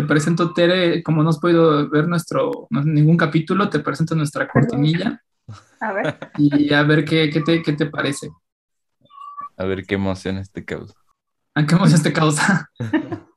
te presento, Tere, como no has podido ver nuestro, ningún capítulo, te presento nuestra cortinilla. A ver. Y a ver qué, qué, te, qué te parece. A ver qué emociones te causa. ¿A qué emociones te causa?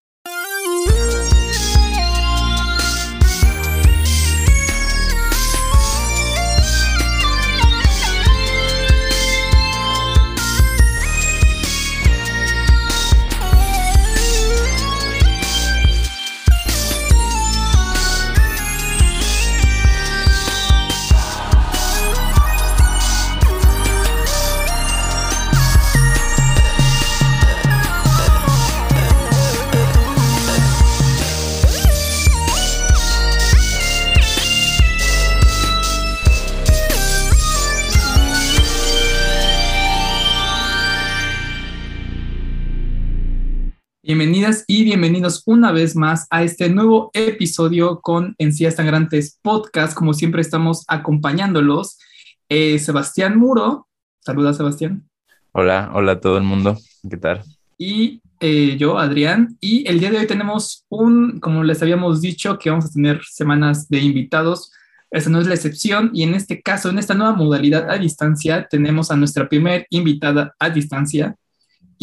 Bienvenidas y bienvenidos una vez más a este nuevo episodio con Encías Sangrantes Podcast. Como siempre estamos acompañándolos. Eh, Sebastián Muro. Saluda, Sebastián. Hola, hola a todo el mundo. ¿Qué tal? Y eh, yo, Adrián. Y el día de hoy tenemos un, como les habíamos dicho, que vamos a tener semanas de invitados. Esa no es la excepción. Y en este caso, en esta nueva modalidad a distancia, tenemos a nuestra primer invitada a distancia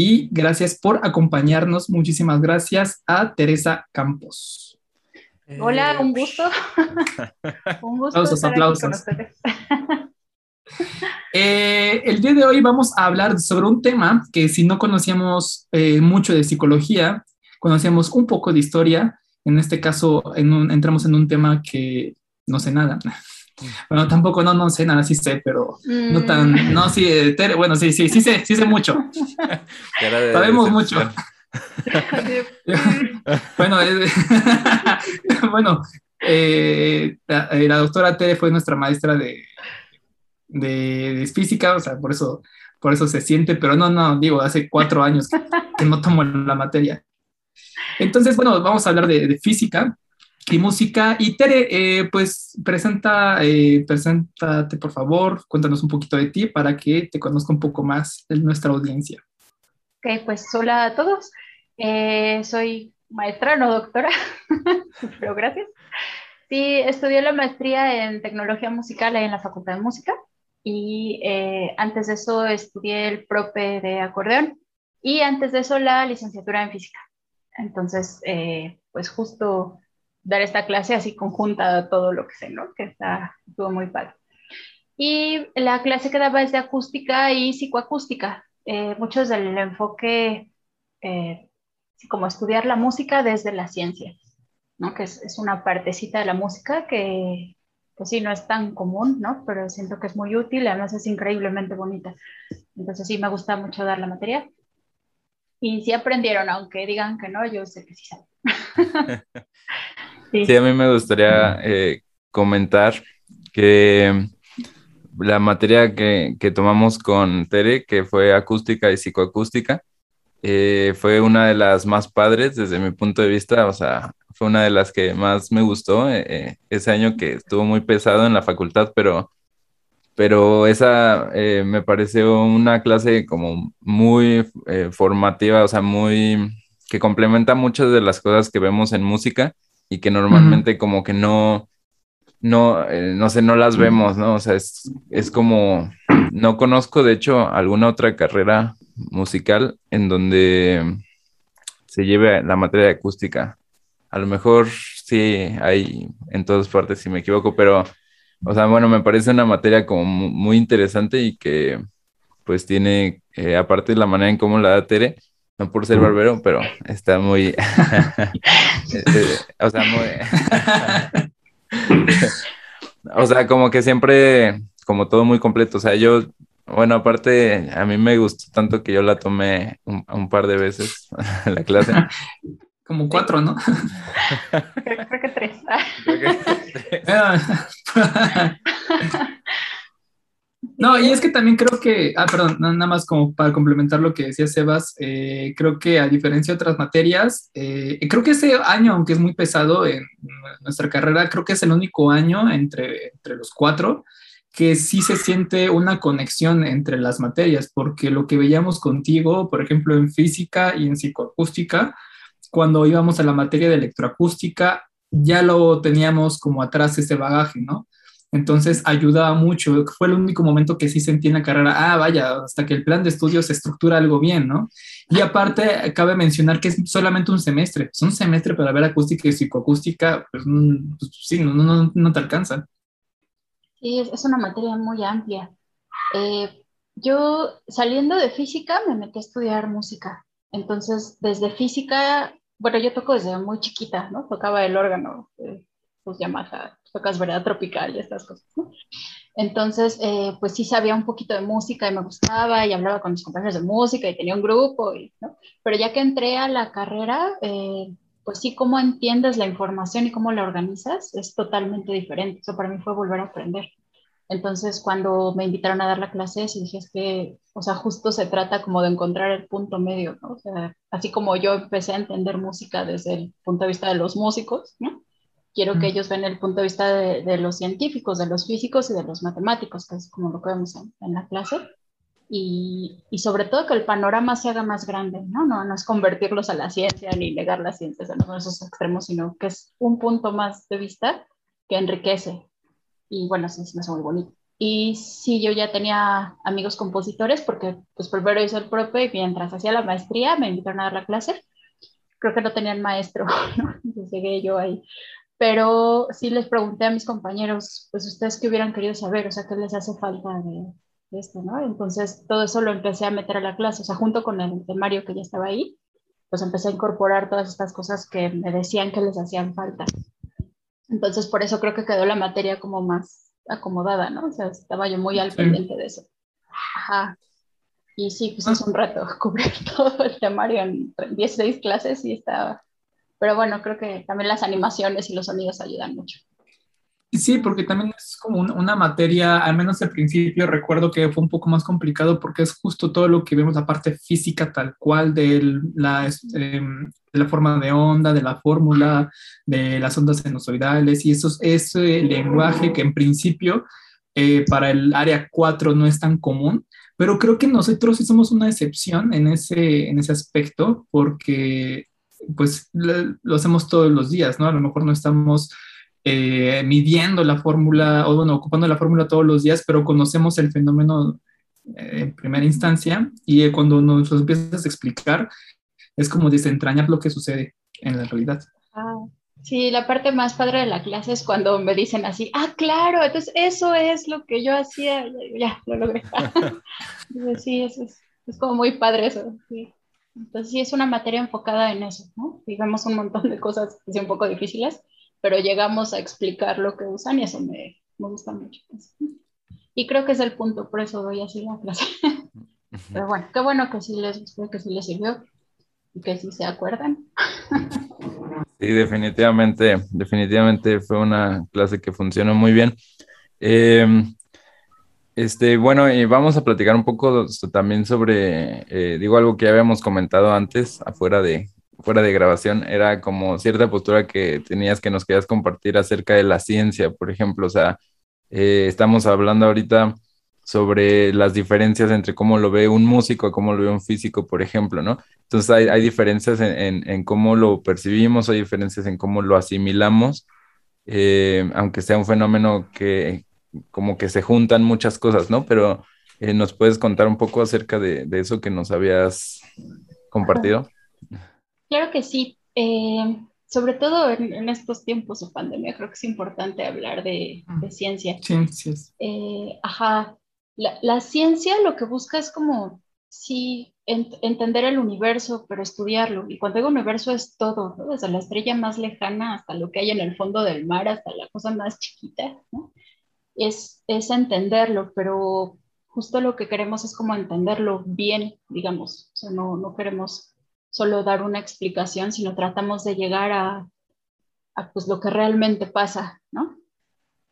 y gracias por acompañarnos. Muchísimas gracias a Teresa Campos. Hola, un gusto. un gusto. Aplausos, aplausos. Eh, el día de hoy vamos a hablar sobre un tema que si no conocíamos eh, mucho de psicología, conocíamos un poco de historia. En este caso, entramos en un tema que no sé nada. Bueno, tampoco, no, no sé nada, sí sé, pero no tan, mm. no, sí, eh, bueno, sí, sí, sí sé, sí sé mucho. Sabemos mucho. bueno, bueno, eh, la, doctora Tere fue nuestra maestra de, de, física, o sea, por eso, por eso se siente, pero no, no, digo, hace cuatro años que, no tomo la materia. Entonces, bueno, vamos a hablar de, de física y música. Y Tere, eh, pues presenta, eh, preséntate por favor, cuéntanos un poquito de ti para que te conozca un poco más de nuestra audiencia. Ok, pues hola a todos. Eh, soy maestra, no doctora, pero gracias. Sí, estudié la maestría en tecnología musical en la Facultad de Música y antes de eso estudié el prope de acordeón y antes de eso la licenciatura en física. Entonces, pues justo dar esta clase así conjunta a todo lo que sé, ¿no? Que está, estuvo muy padre. Y la clase que daba es de acústica y psicoacústica. Eh, muchos del enfoque, eh, como estudiar la música desde la ciencia, ¿no? Que es, es, una partecita de la música que, pues sí, no es tan común, ¿no? Pero siento que es muy útil, además es increíblemente bonita. Entonces sí, me gusta mucho dar la materia. Y sí aprendieron, aunque digan que no, yo sé que sí saben. Sí. a mí me gustaría eh, comentar que la materia que, tomamos con Tere, que fue acústica y psicoacústica, eh, fue una de las más padres desde mi punto de vista, o sea, fue una de las que más me gustó eh, ese año que estuvo muy pesado en la facultad, pero, pero esa me pareció una clase como muy formativa, o sea, muy que complementa muchas de las cosas que vemos en música y que normalmente como que no, no, eh, no sé, no las vemos, ¿no? O sea, es, es como, no conozco de hecho alguna otra carrera musical en donde se lleve la materia de acústica. A lo mejor sí hay en todas partes, si me equivoco, pero, o sea, bueno, me parece una materia como muy interesante y que pues tiene, eh, aparte de la manera en cómo la da Tere, no por ser barbero, pero está muy, este, o sea, muy, o sea, como que siempre, como todo muy completo, o sea, yo, bueno, aparte, a mí me gustó tanto que yo la tomé un, par de veces la clase. Como cuatro, ¿no? creo, que tres. Creo que tres. No, y es que también creo que, ah, perdón, nada más como para complementar lo que decía Sebas, eh, creo que a diferencia de otras materias, eh, creo que ese año, aunque es muy pesado en nuestra carrera, creo que es el único año entre, entre los cuatro que sí se siente una conexión entre las materias, porque lo que veíamos contigo, por ejemplo, en física y en psicoacústica, cuando íbamos a la materia de electroacústica, ya lo teníamos como atrás ese bagaje, ¿no? Entonces ayudaba mucho. Fue el único momento que sí sentí en la carrera, ah, vaya, hasta que el plan de estudios se estructura algo bien, ¿no? Y aparte, cabe mencionar que es solamente un semestre. Es un semestre para ver acústica y psicoacústica, pues, mm, pues sí, no, no, no, te alcanza. Sí, es, una materia muy amplia. Eh, yo saliendo de física me metí a estudiar música. Entonces, desde física, bueno, yo toco desde muy chiquita, ¿no? Tocaba el órgano, eh, pues Yamaha, tocas verdad tropical y estas cosas. Entonces, eh, pues sí sabía un poquito de música y me gustaba y hablaba con mis compañeros de música y tenía un grupo, y, ¿no? pero ya que entré a la carrera, eh, pues sí, cómo entiendes la información y cómo la organizas es totalmente diferente. Eso para mí fue volver a aprender. Entonces, cuando me invitaron a dar la clase, sí dije, es que, o sea, justo se trata como de encontrar el punto medio, ¿no? O sea, así como yo empecé a entender música desde el punto de vista de los músicos, ¿no? Quiero que ellos vean el punto de vista de, los científicos, de los físicos y de los matemáticos, que es como lo que vemos en, la clase. Y, y, sobre todo que el panorama se haga más grande, ¿no? ¿no? No es convertirlos a la ciencia ni negar la ciencia, no son esos extremos, sino que es un punto más de vista que enriquece. Y bueno, sí, me hace muy bonito. Y sí, yo ya tenía amigos compositores porque pues primero hice el propio y mientras hacía la maestría me invitaron a dar la clase. Creo que no tenían maestro, ¿no? Entonces llegué yo ahí pero sí les pregunté a mis compañeros, pues ustedes qué hubieran querido saber, o sea, qué les hace falta de, esto, ¿no? Entonces todo eso lo empecé a meter a la clase, o sea, junto con el temario que ya estaba ahí, pues empecé a incorporar todas estas cosas que me decían que les hacían falta. Entonces por eso creo que quedó la materia como más acomodada, ¿no? O sea, estaba yo muy al pendiente de eso. Ajá. Y sí, pues es un rato cubrir todo el temario en 16 clases y estaba pero bueno, creo que también las animaciones y los sonidos ayudan mucho. Sí, porque también es como una materia, al menos al principio recuerdo que fue un poco más complicado porque es justo todo lo que vemos, la parte física tal cual de la, de la forma de onda, de la fórmula, de las ondas sinusoidales y eso, ese lenguaje que en principio eh, para el área 4 no es tan común, pero creo que nosotros sí somos una excepción en ese, en ese aspecto porque pues lo hacemos todos los días, ¿no? A lo mejor no estamos eh, midiendo la fórmula o, bueno, ocupando la fórmula todos los días, pero conocemos el fenómeno eh, en primera instancia y eh, cuando nos lo empiezas a explicar, es como desentrañar lo que sucede en la realidad. Ah, sí, la parte más padre de la clase es cuando me dicen así, ah, claro, entonces eso es lo que yo hacía, ya, lo logré. sí, es, es como muy padre eso. Sí. Entonces sí es una materia enfocada en eso, ¿no? Vemos un montón de cosas que son un poco difíciles, pero llegamos a explicar lo que usan y eso me, me gusta mucho. Y creo que es el punto, por eso doy así la clase. pero bueno, qué bueno que sí les que sí les sirvió y que sí se acuerdan. Sí, definitivamente, definitivamente fue una clase que funcionó muy bien. Eh, este, bueno, y vamos a platicar un poco también sobre, eh, digo algo que ya habíamos comentado antes, afuera de, fuera de grabación, era como cierta postura que tenías que nos querías compartir acerca de la ciencia, por ejemplo, o sea, eh, estamos hablando ahorita sobre las diferencias entre cómo lo ve un músico y cómo lo ve un físico, por ejemplo, ¿no? Entonces hay, hay diferencias en, en, cómo lo percibimos, hay diferencias en cómo lo asimilamos, eh, aunque sea un fenómeno que, como que se juntan muchas cosas, ¿no? Pero eh, ¿nos puedes contar un poco acerca de, eso que nos habías compartido? Claro que sí. Eh, sobre todo en, estos tiempos de pandemia, creo que es importante hablar de, ciencia. Ciencias. Eh, ajá. La, ciencia lo que busca es como, sí, entender el universo, pero estudiarlo. Y cuando digo universo es todo, desde la estrella más lejana hasta lo que hay en el fondo del mar, hasta la cosa más chiquita, ¿no? Es, entenderlo, pero justo lo que queremos es como entenderlo bien, digamos. O sea, no, no queremos solo dar una explicación, sino tratamos de llegar a, pues, lo que realmente pasa, ¿no?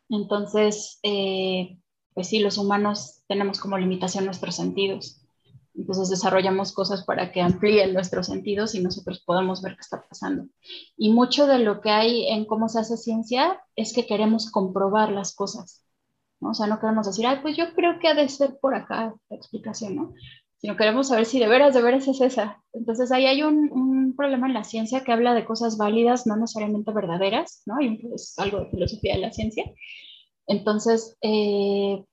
Entonces, eh, pues sí, los humanos tenemos como limitación nuestros sentidos. Entonces desarrollamos cosas para que amplíen nuestros sentidos y nosotros podamos ver qué está pasando. Y mucho de lo que hay en cómo se hace ciencia es que queremos comprobar las cosas. ¿No? O sea, no queremos decir, ay, pues yo creo que ha de ser por acá la explicación, ¿no? sino queremos saber si de veras, de veras es esa. Entonces ahí hay un, un problema en la ciencia que habla de cosas válidas, no necesariamente verdaderas, ¿no? Y es algo de filosofía de la ciencia. Entonces, eh,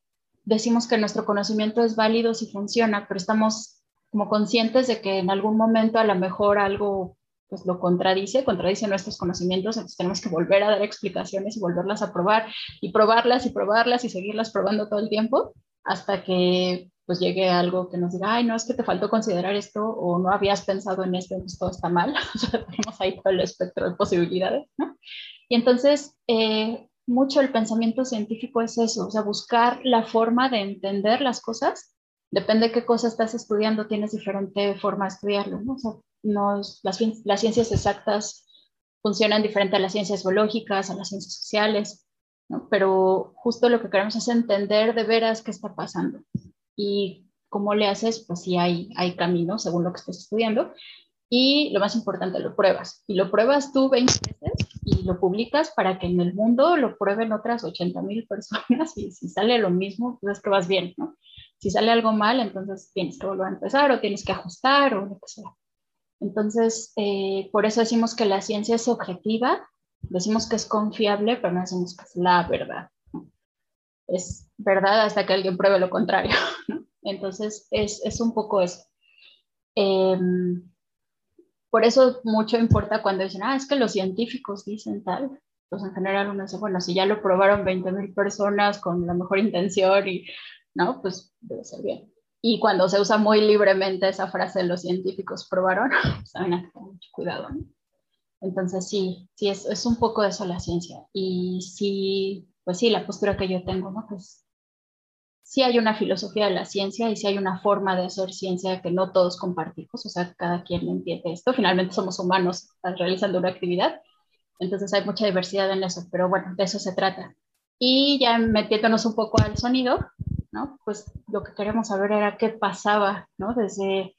decimos que nuestro conocimiento es válido si funciona, pero estamos como conscientes de que en algún momento a lo mejor algo pues lo contradice, contradice nuestros conocimientos, entonces tenemos que volver a dar explicaciones y volverlas a probar y probarlas y probarlas y seguirlas probando todo el tiempo hasta que pues llegue algo que nos diga, ay, no, es que te faltó considerar esto o no habías pensado en esto, pues todo está mal. tenemos ahí todo el espectro de posibilidades, ¿no? Y entonces, eh, mucho el pensamiento científico es eso, o sea, buscar la forma de entender las cosas. Depende de qué cosa estás estudiando, tienes diferente forma de estudiarlo, ¿no? O sea, las, las ciencias exactas funcionan diferente a las ciencias biológicas, a las ciencias sociales. Pero justo lo que queremos es entender de veras qué está pasando. Y cómo le haces, pues sí hay, hay caminos según lo que estés estudiando. Y lo más importante, lo pruebas. Y lo pruebas tú 20 veces y lo publicas para que en el mundo lo prueben otras 80 mil personas y si sale lo mismo, pues es que vas bien, ¿no? Si sale algo mal, entonces tienes que volver a empezar o tienes que ajustar o lo que sea. Entonces, eh, por eso decimos que la ciencia es objetiva, decimos que es confiable, pero no decimos que es la verdad. Es verdad hasta que alguien pruebe lo contrario. Entonces, es, es, un poco eso. Eh, por eso mucho importa cuando dicen, ah, es que los científicos dicen tal. Pues en general uno dice, bueno, si ya lo probaron 20 mil personas con la mejor intención y, ¿no? Pues debe ser bien. Y cuando se usa muy libremente esa frase, los científicos probaron, saben pues, que mucho cuidado, ¿no? Entonces sí, sí, es, es un poco eso la ciencia. Y sí, pues sí, la postura que yo tengo, ¿no? Pues sí hay una filosofía de la ciencia y sí hay una forma de hacer ciencia que no todos compartimos, o sea, cada quien entiende esto. Finalmente somos humanos realizando una actividad, entonces hay mucha diversidad en eso, pero bueno, de eso se trata. Y ya metiéndonos un poco al sonido, ¿no? Pues lo que queremos saber era qué pasaba, ¿no? Desde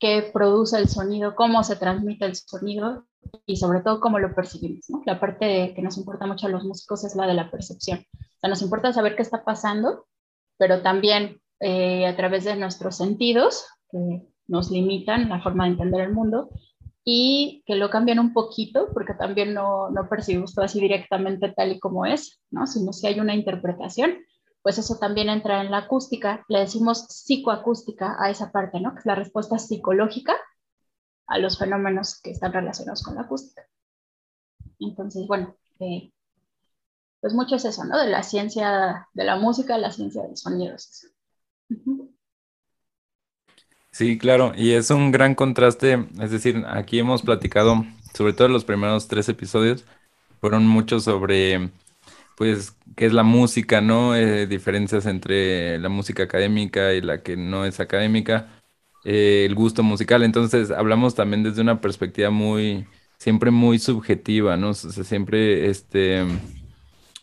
qué produce el sonido, cómo se transmite el sonido y sobre todo cómo lo percibimos, ¿no? La parte que nos importa mucho a los músicos es la de la percepción. O sea, nos importa saber qué está pasando pero también eh, a través de nuestros sentidos, que nos limitan la forma de entender el mundo, y que lo cambian un poquito, porque también no, no percibimos todo así directamente tal y como es, ¿no? sino si hay una interpretación, pues eso también entra en la acústica, le decimos psicoacústica a esa parte, ¿no? que es la respuesta psicológica a los fenómenos que están relacionados con la acústica. Entonces, bueno, eh, pues mucho es eso, ¿no? De la ciencia de la música, la ciencia de los sonidos. Sí, claro, y es un gran contraste, es decir, aquí hemos platicado, sobre todo en los primeros tres episodios, fueron muchos sobre, pues, qué es la música, ¿no? Eh, diferencias entre la música académica y la que no es académica, eh, el gusto musical, entonces hablamos también desde una perspectiva muy, siempre muy subjetiva, ¿no? O sea, siempre, este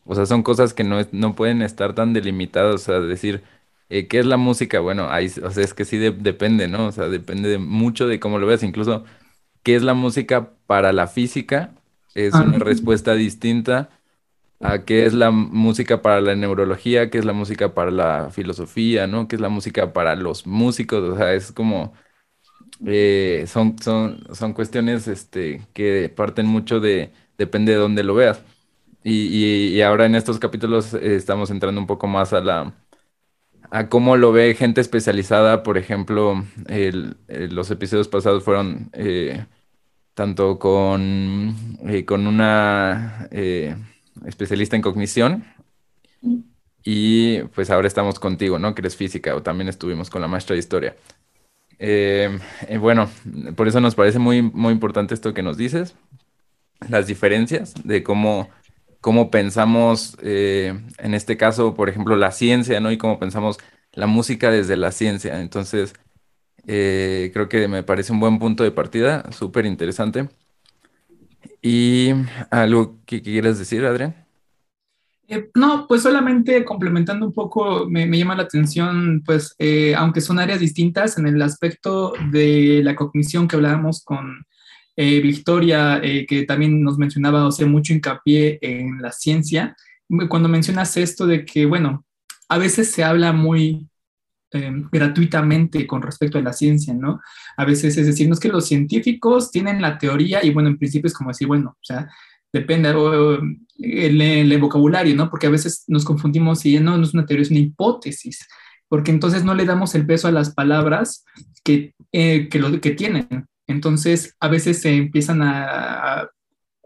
o sea, son cosas que no, no pueden estar tan delimitadas, o sea, decir, eh, ¿qué es la música? Bueno, ahí, o sea, es que sí depende, ¿no? O sea, depende de mucho de cómo lo veas, incluso, ¿qué es la música para la física? Es una respuesta distinta a qué es la música para la neurología, qué es la música para la filosofía, ¿no? ¿Qué es la música para los músicos? O sea, es como... Eh, son, son, son cuestiones este, que parten mucho de, depende de dónde lo veas. Y, ahora en estos capítulos eh, estamos entrando un poco más a la a cómo lo ve gente especializada. Por ejemplo, los episodios pasados fueron eh, tanto con, con una especialista en cognición y pues ahora estamos contigo, ¿no? Que eres física o también estuvimos con la maestra de historia. bueno, por eso nos parece muy, muy importante esto que nos dices, las diferencias de cómo cómo pensamos, eh, en este caso, por ejemplo, la ciencia, ¿no? Y cómo pensamos la música desde la ciencia. Entonces, eh, creo que me parece un buen punto de partida, súper interesante. ¿Y algo que quieras decir, Adrián? Eh, no, pues solamente complementando un poco, me, llama la atención, pues, aunque son áreas distintas, en el aspecto de la cognición que hablábamos con eh, Victoria, eh, que también nos mencionaba, o sea, mucho hincapié en la ciencia, cuando mencionas esto de que, bueno, a veces se habla muy em, gratuitamente con respecto a la ciencia, ¿no? A veces es decir, no es que los científicos tienen la teoría y bueno, en principio es como decir, bueno, o sea, depende el, el, vocabulario, ¿no? Porque a veces nos confundimos y no, no es una teoría, es una hipótesis, porque entonces no le damos el peso a las palabras que, eh, que, lo, que tienen. Entonces, a veces se empiezan a,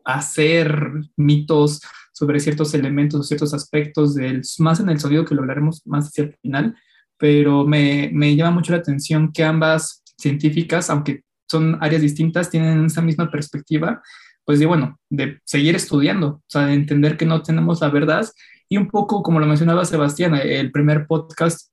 hacer mitos sobre ciertos elementos, ciertos aspectos, del, más en el sonido que lo hablaremos más hacia el final, pero me, me llama mucho la atención que ambas científicas, aunque son áreas distintas, tienen esa misma perspectiva, pues de, bueno, de seguir estudiando, o sea, de entender que no tenemos la verdad y un poco, como lo mencionaba Sebastián, el primer podcast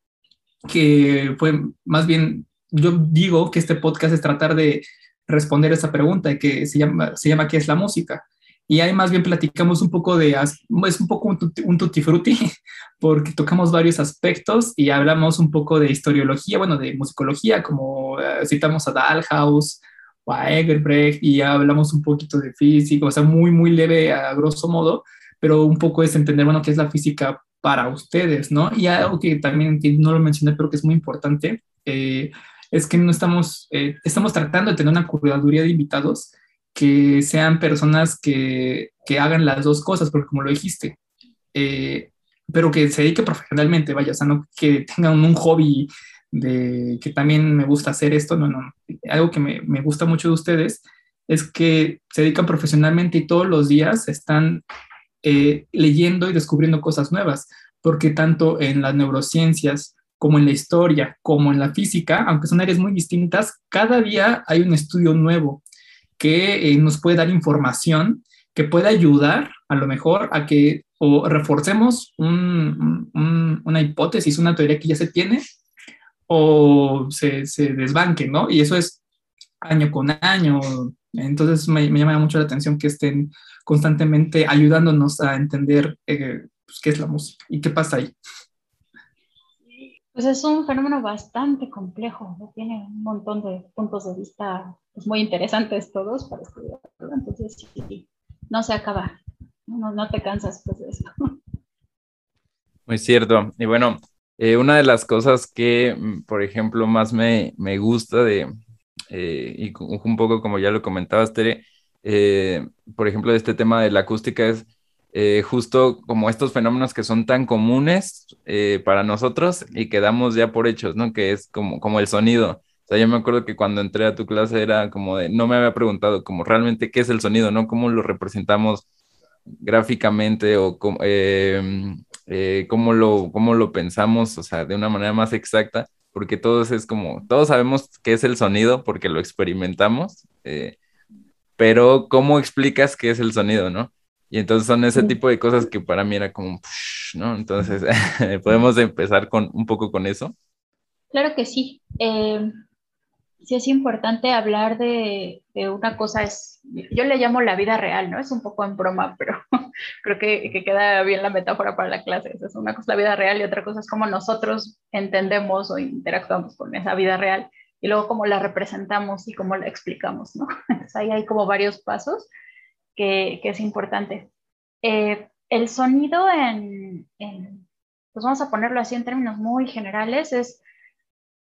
que fue más bien, yo digo que este podcast es tratar de responder esa pregunta que se llama, se llama ¿qué es la música? Y ahí más bien platicamos un poco de, es un poco un, un tutti frutti, porque tocamos varios aspectos y hablamos un poco de historiología, bueno, de musicología, como eh, citamos a Dalhaus o a Egerbrecht y hablamos un poquito de física, o sea, muy, muy leve a grosso modo, pero un poco es entender, bueno, qué es la física para ustedes, ¿no? Y algo que también que no lo mencioné, pero que es muy importante, eh, es que no estamos, eh, estamos tratando de tener una curaduría de invitados que sean personas que, que hagan las dos cosas, porque como lo dijiste, eh, pero que se dedique profesionalmente, vaya, o sea, no que tengan un hobby de que también me gusta hacer esto, no, no, algo que me, me gusta mucho de ustedes es que se dedican profesionalmente y todos los días están eh, leyendo y descubriendo cosas nuevas, porque tanto en las neurociencias como en la historia, como en la física, aunque son áreas muy distintas, cada día hay un estudio nuevo que eh, nos puede dar información que puede ayudar a lo mejor a que o reforcemos una hipótesis, una teoría que ya se tiene, o se, se, desbanque, ¿no? Y eso es año con año. Entonces me, me llama mucho la atención que estén constantemente ayudándonos a entender eh, pues, qué es la música y qué pasa ahí. Pues es un fenómeno bastante complejo, tiene un montón de puntos de vista pues, muy interesantes todos para estudiar. Entonces, sí, no se acaba, no, no te cansas pues, de eso. Muy cierto. Y bueno, eh, una de las cosas que, mm, por ejemplo, más me, me gusta de, eh, y un poco como ya lo comentabas, Tere, eh, por ejemplo, de este tema de la acústica es eh, justo como estos fenómenos que son tan comunes eh, para nosotros y que damos ya por hechos, ¿no? Que es como, como el sonido. O sea, yo me acuerdo que cuando entré a tu clase era como de, no me había preguntado como realmente qué es el sonido, ¿no? ¿Cómo lo representamos gráficamente o cómo, em, eh, cómo, lo, cómo lo pensamos, o sea, de una manera más exacta? Porque todos es como, todos sabemos qué es el sonido porque lo experimentamos, pero ¿cómo explicas qué es el sonido, no? Y entonces son ese tipo de cosas que para mí era como, ¿no? Entonces, podemos empezar con un poco con eso. Claro que sí. Eh, sí es importante hablar de, de, una cosa, es, yo le llamo la vida real, ¿no? Es un poco en broma, pero creo que, que queda bien la metáfora para la clase. Es una cosa la vida real y otra cosa es cómo nosotros entendemos o interactuamos con esa vida real y luego cómo la representamos y cómo la explicamos, ¿no? Entonces ahí hay como varios pasos que, es importante. Eh, el sonido en, pues vamos a ponerlo así en términos muy generales, es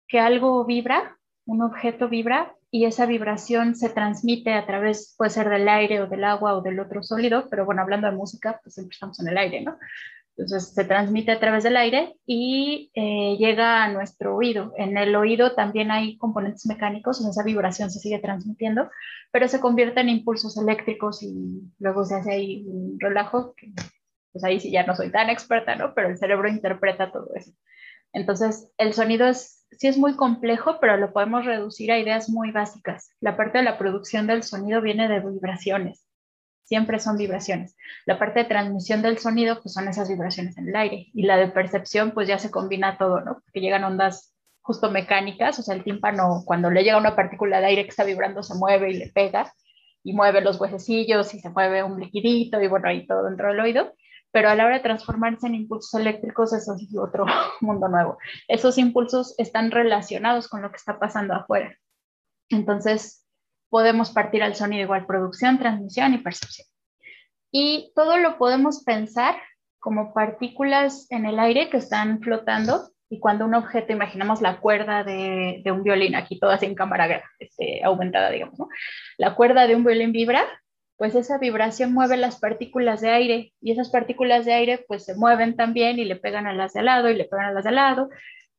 que algo vibra, un objeto vibra y esa vibración se transmite a través, puede ser del aire o del agua o del otro sólido, pero bueno, hablando de música, pues siempre estamos en el aire, ¿no? Entonces se transmite a través del aire y eh, llega a nuestro oído. En el oído también hay componentes mecánicos, o esa vibración se sigue transmitiendo, pero se convierte en impulsos eléctricos y luego se hace ahí un relajo, que, pues ahí sí ya no soy tan experta, ¿no? Pero el cerebro interpreta todo eso. Entonces, el sonido es, sí es muy complejo, pero lo podemos reducir a ideas muy básicas. La parte de la producción del sonido viene de vibraciones siempre son vibraciones. La parte de transmisión del sonido, pues son esas vibraciones en el aire. Y la de percepción, pues ya se combina todo, ¿no? Porque llegan ondas justo mecánicas, o sea, el tímpano, cuando le llega una partícula de aire que está vibrando, se mueve y le pega, y mueve los huesecillos, y se mueve un liquidito, y bueno, ahí todo dentro del oído. Pero a la hora de transformarse en impulsos eléctricos, eso es otro mundo nuevo. Esos impulsos están relacionados con lo que está pasando afuera. Entonces, podemos partir al sonido igual producción, transmisión y percepción. Y todo lo podemos pensar como partículas en el aire que están flotando Y cuando un objeto, imaginamos la cuerda de, un violín, aquí todas en cámara este, aumentada, digamos, ¿no? La cuerda de un violín vibra, pues esa vibración mueve las partículas de aire y esas partículas de aire pues se mueven también y le pegan a las de al lado y le pegan a las de al lado,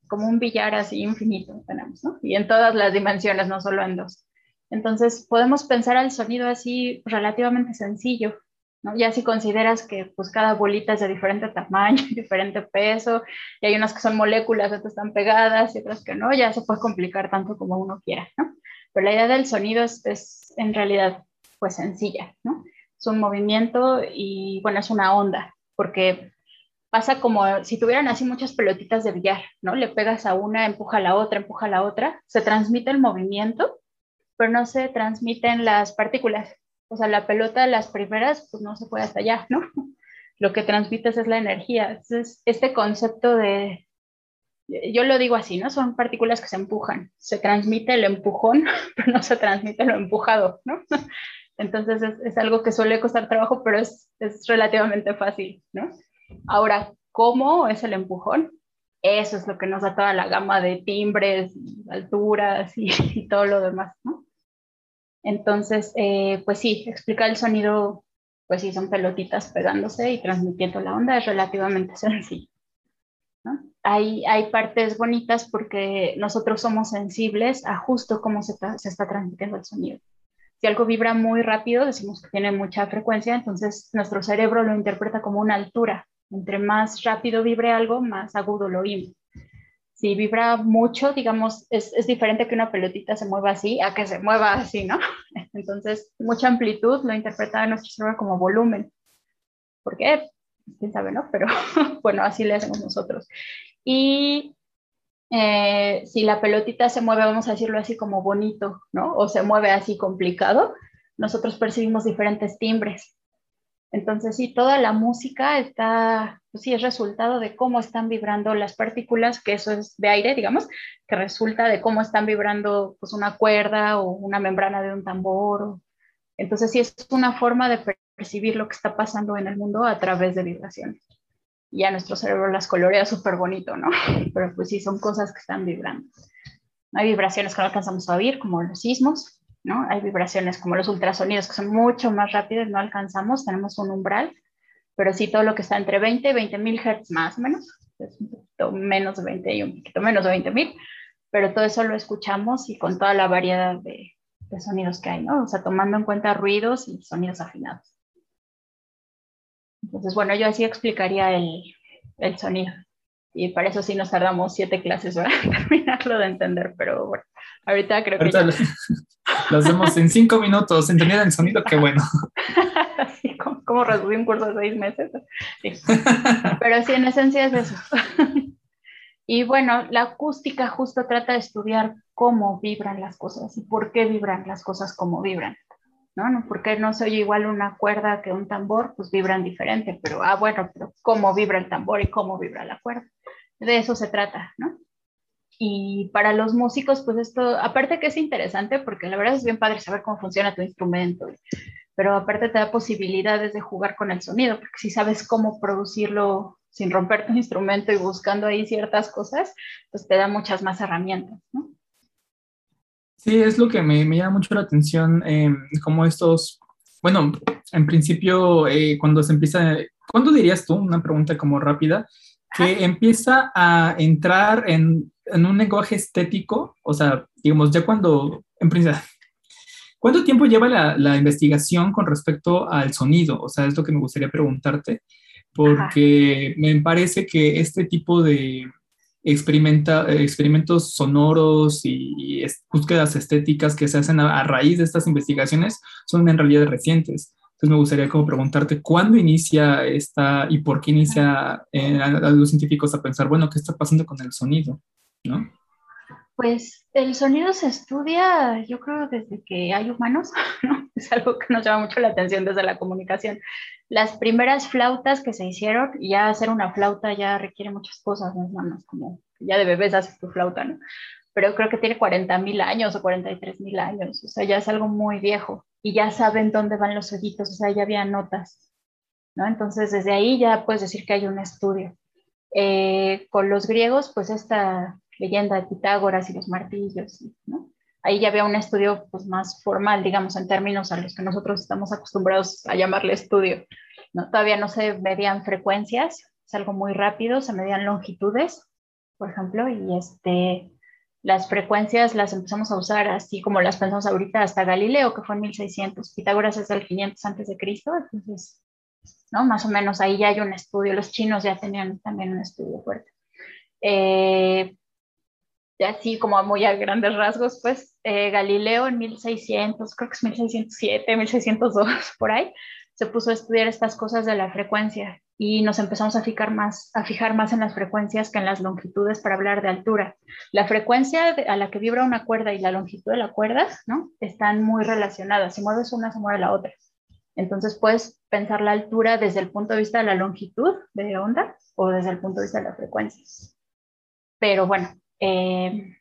como un billar así infinito tenemos, ¿no? Y en todas las dimensiones, no solo en dos. Entonces podemos pensar al sonido así relativamente sencillo, ¿no? Ya si consideras que pues cada bolita es de diferente tamaño, diferente peso, y hay unas que son moléculas, otras están pegadas y otras que no, ya se puede complicar tanto como uno quiera, ¿no? Pero la idea del sonido es, en realidad pues sencilla, ¿no? Es un movimiento y bueno, es una onda, porque pasa como si tuvieran así muchas pelotitas de billar, ¿no? Le pegas a una, empuja a la otra, empuja a la otra, se transmite el movimiento, pero no se transmiten las partículas. O sea, la pelota, las primeras, pues no se puede hasta allá, ¿no? Lo que transmites es la energía. Entonces, este concepto de, yo lo digo así, ¿no? Son partículas que se empujan. Se transmite el empujón, pero no se transmite lo empujado, ¿no? Entonces es, es, algo que suele costar trabajo, pero es, es, relativamente fácil, ¿no? Ahora, ¿cómo es el empujón? Eso es lo que nos da toda la gama de timbres, alturas y, y todo lo demás, ¿no? Entonces, eh, pues sí, explicar el sonido, pues sí, son pelotitas pegándose y transmitiendo la onda, es relativamente sencillo. Hay, hay partes bonitas porque nosotros somos sensibles a justo cómo se, se está transmitiendo el sonido. Si algo vibra muy rápido, decimos que tiene mucha frecuencia, entonces nuestro cerebro lo interpreta como una altura. Entre más rápido vibre algo, más agudo lo oímos. Si vibra mucho, digamos, es, es, diferente que una pelotita se mueva así a que se mueva así, ¿no? Entonces, mucha amplitud lo interpreta nuestro cerebro como volumen. ¿Por qué? Quién sabe, ¿no? Pero bueno, así le hacemos nosotros. Y eh, si la pelotita se mueve, vamos a decirlo así como bonito, ¿no? O se mueve así complicado, nosotros percibimos diferentes timbres. Entonces, sí, toda la música está, pues sí, es resultado de cómo están vibrando las partículas, que eso es de aire, digamos, que resulta de cómo están vibrando pues una cuerda o una membrana de un tambor. Entonces, sí, es una forma de percibir lo que está pasando en el mundo a través de vibraciones y a nuestro cerebro las colorea súper bonito, ¿no? Pero pues sí, son cosas que están vibrando. Hay vibraciones que no alcanzamos a oír, como los sismos, ¿no? Hay vibraciones como los ultrasonidos, que son mucho más rápidos, no alcanzamos, tenemos un umbral, pero sí todo lo que está entre 20 y 20 mil hertz más o menos, es un poquito menos de 20 y un poquito menos de 20 mil, pero todo eso lo escuchamos y con toda la variedad de, de sonidos que hay, ¿no? O sea, tomando en cuenta ruidos y sonidos afinados. Entonces, bueno, yo así explicaría el, el sonido. Y para eso sí nos tardamos siete clases para terminarlo de entender, pero bueno, ahorita creo ahorita que... Lo hacemos en cinco minutos, entender el sonido, qué bueno. sí, como, como resumí un curso de seis meses. Sí. Pero sí, en esencia es eso. y bueno, la acústica justo trata de estudiar cómo vibran las cosas y por qué vibran las cosas como vibran. ¿no? Porque no soy igual una cuerda que un tambor, pues vibran diferente, pero, ah, bueno, pero cómo vibra el tambor y cómo vibra la cuerda. De eso se trata, ¿no? Y para los músicos, pues esto, aparte que es interesante, porque la verdad es bien padre saber cómo funciona tu instrumento, pero aparte te da posibilidades de jugar con el sonido, porque si sabes cómo producirlo sin romper tu instrumento y buscando ahí ciertas cosas, pues te da muchas más herramientas, ¿no? Sí, es lo que me, me llama mucho la atención, eh, como estos, bueno, en principio, eh, cuando se empieza, ¿cuándo dirías tú, una pregunta como rápida, que empieza a entrar en, en, un lenguaje estético, o sea, digamos, ya cuando, en principio, ¿cuánto tiempo lleva la, la, investigación con respecto al sonido? O sea, es lo que me gustaría preguntarte, porque Ajá. me parece que este tipo de experimenta, experimentos sonoros y, y, búsquedas estéticas que se hacen a, a, raíz de estas investigaciones son en realidad recientes. Entonces me gustaría como preguntarte cuándo inicia esta y por qué inicia eh, a, a, los científicos a pensar, bueno, ¿qué está pasando con el sonido? Pues el sonido se estudia, yo creo, desde que hay humanos, ¿no? es algo que nos llama mucho la atención desde la comunicación. Las primeras flautas que se hicieron, ya hacer una flauta ya requiere muchas cosas, no es como ya de bebés haces tu flauta, ¿no? Pero creo que tiene 40 mil años o 43 mil años, o sea, ya es algo muy viejo y ya saben dónde van los ojitos, o sea, ya había notas, ¿no? Entonces, desde ahí ya puedes decir que hay un estudio. Eh, con los griegos, pues esta leyenda de Pitágoras y los martillos, ¿no? Ahí ya había un estudio pues, más formal, digamos, en términos a los que nosotros estamos acostumbrados a llamarle estudio. ¿no? Todavía no se medían frecuencias, es algo muy rápido, se medían longitudes, por ejemplo, y este, las frecuencias las empezamos a usar así como las pensamos ahorita hasta Galileo, que fue en 1600. Pitágoras es del 500 antes de Cristo, entonces, ¿no? Más o menos ahí ya hay un estudio. Los chinos ya tenían también un estudio fuerte. Eh, así como muy a grandes rasgos, pues eh, Galileo en 1600, creo que es 1607, 1602, por ahí, se puso a estudiar estas cosas de la frecuencia y nos empezamos a fijar más, a fijar más en las frecuencias que en las longitudes para hablar de altura. La frecuencia a la que vibra una cuerda y la longitud de la cuerda, ¿no? Están muy relacionadas. Si mueves una, se mueve la otra. Entonces puedes pensar la altura desde el punto de vista de la longitud de onda o desde el punto de vista de la frecuencia. Pero bueno, eh,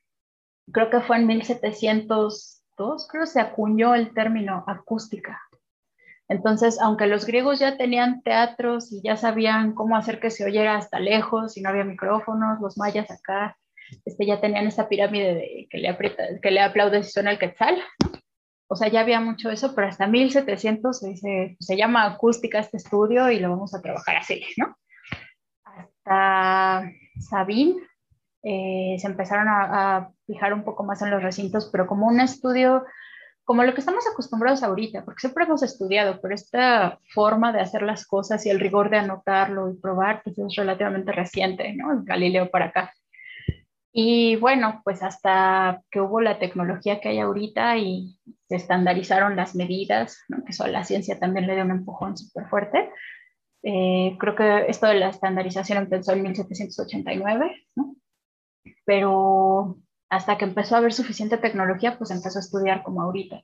creo que fue en 1702, creo se acuñó el término acústica entonces, aunque los griegos ya tenían teatros y ya sabían cómo hacer que se oyera hasta lejos y no había micrófonos, los mayas acá este, ya tenían esta pirámide de que le, aprieta, que le aplaudes y suena el quetzal. O sea, ya había mucho eso, pero hasta 1700 se, dice, se llama acústica este estudio y lo vamos a trabajar así, ¿no? Hasta Sabine eh, se empezaron a, a fijar un poco más en los recintos, pero como un estudio como lo que estamos acostumbrados ahorita, porque siempre hemos estudiado, pero esta forma de hacer las cosas y el rigor de anotarlo y probar, pues es relativamente reciente, ¿no? Galileo para acá. Y bueno, pues hasta que hubo la tecnología que hay ahorita y se estandarizaron las medidas, ¿no? que eso a la ciencia también le dio un empujón súper fuerte. Eh, creo que esto de la estandarización empezó en 1789, ¿no? Pero hasta que empezó a haber suficiente tecnología, pues empezó a estudiar como ahorita.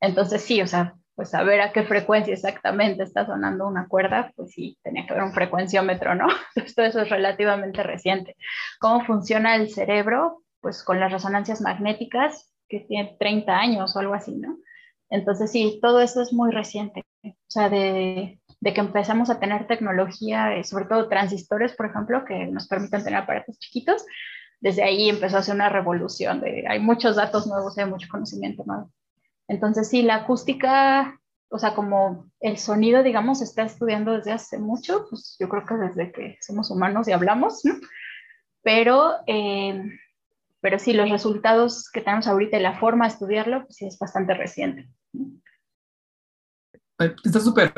Entonces sí, o sea, pues saber a qué frecuencia exactamente está sonando una cuerda, pues sí, tenía que haber un frecuenciómetro, ¿no? Todo eso es relativamente reciente. ¿Cómo funciona el cerebro? Pues con las resonancias magnéticas, que tiene 30 años o algo así, ¿no? Entonces sí, todo eso es muy reciente. O sea, de, de que empezamos a tener tecnología, eh, sobre todo transistores, por ejemplo, que nos permiten tener aparatos chiquitos, desde ahí empezó a hacer una revolución, hay muchos datos nuevos, hay mucho conocimiento nuevo. Entonces sí, la acústica, o sea, como el sonido, digamos, se está estudiando desde hace mucho, pues yo creo que desde que somos humanos y hablamos, ¿no? Pero, eh, pero sí, los resultados que tenemos ahorita y la forma de estudiarlo, pues sí es bastante reciente. Está súper,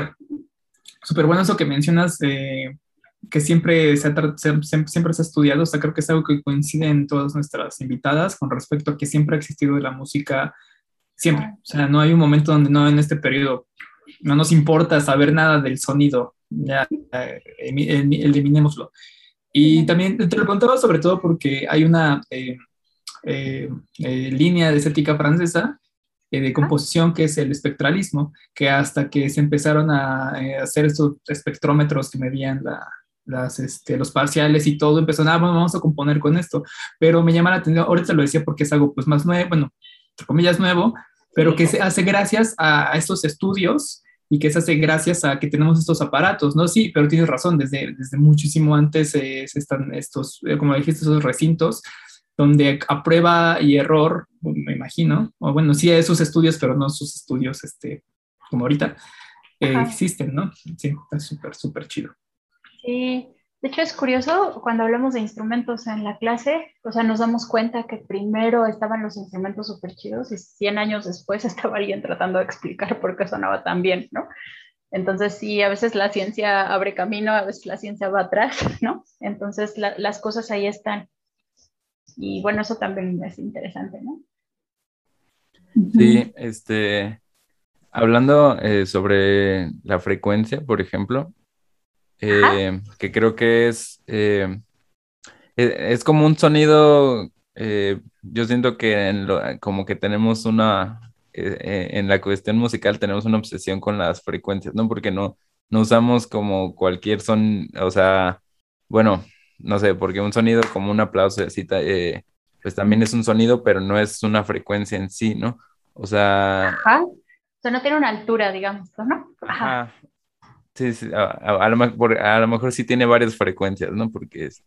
súper bueno eso que mencionas de que siempre se, ha, siempre se ha estudiado, o sea, creo que es algo que coincide en todas nuestras invitadas con respecto a que siempre ha existido la música, siempre, o sea, no hay un momento donde no en este periodo no nos importa saber nada del sonido, ya eh, eliminémoslo. Y también te lo preguntaba sobre todo porque hay una eh, eh, línea de estética francesa de composición que es el espectralismo, que hasta que se empezaron a hacer estos espectrómetros que medían la, las, este, los parciales y todo, empezó, ah, vamos a componer con esto, pero me llama la atención, ahorita lo decía porque es algo pues más nuevo, bueno, entre comillas nuevo, pero que se hace gracias a, estos estudios y que se hace gracias a que tenemos estos aparatos, ¿no? Sí, pero tienes razón, desde, desde muchísimo antes eh, están estos, eh, como dijiste, esos recintos donde a prueba y error, me imagino, o bueno, sí esos estudios, pero no sus estudios, este, como ahorita, eh, existen, ¿no? Sí, está súper, súper chido. Sí, de hecho es curioso, cuando hablamos de instrumentos en la clase, o sea, nos damos cuenta que primero estaban los instrumentos súper chidos y 100 años después estaba alguien tratando de explicar por qué sonaba tan bien, ¿no? Entonces, sí, a veces la ciencia abre camino, a veces la ciencia va atrás, ¿no? Entonces, las cosas ahí están. Y bueno, eso también es interesante, ¿no? Sí, este, hablando eh, sobre la frecuencia, por ejemplo, eh, que creo que es, eh, e, es como un sonido, eh, yo siento que como que tenemos una, en la cuestión musical tenemos una obsesión con las frecuencias, ¿no? Porque no, no usamos como cualquier son, o sea, bueno, no sé, porque un sonido como un aplauso, pues también es un sonido, pero no es una frecuencia en sí, ¿no? O sea... Ajá. O sea, no tiene una altura, digamos, ¿no? Ajá. Sí, sí, a, lo, mejor, a lo mejor sí tiene varias frecuencias, ¿no? Porque es...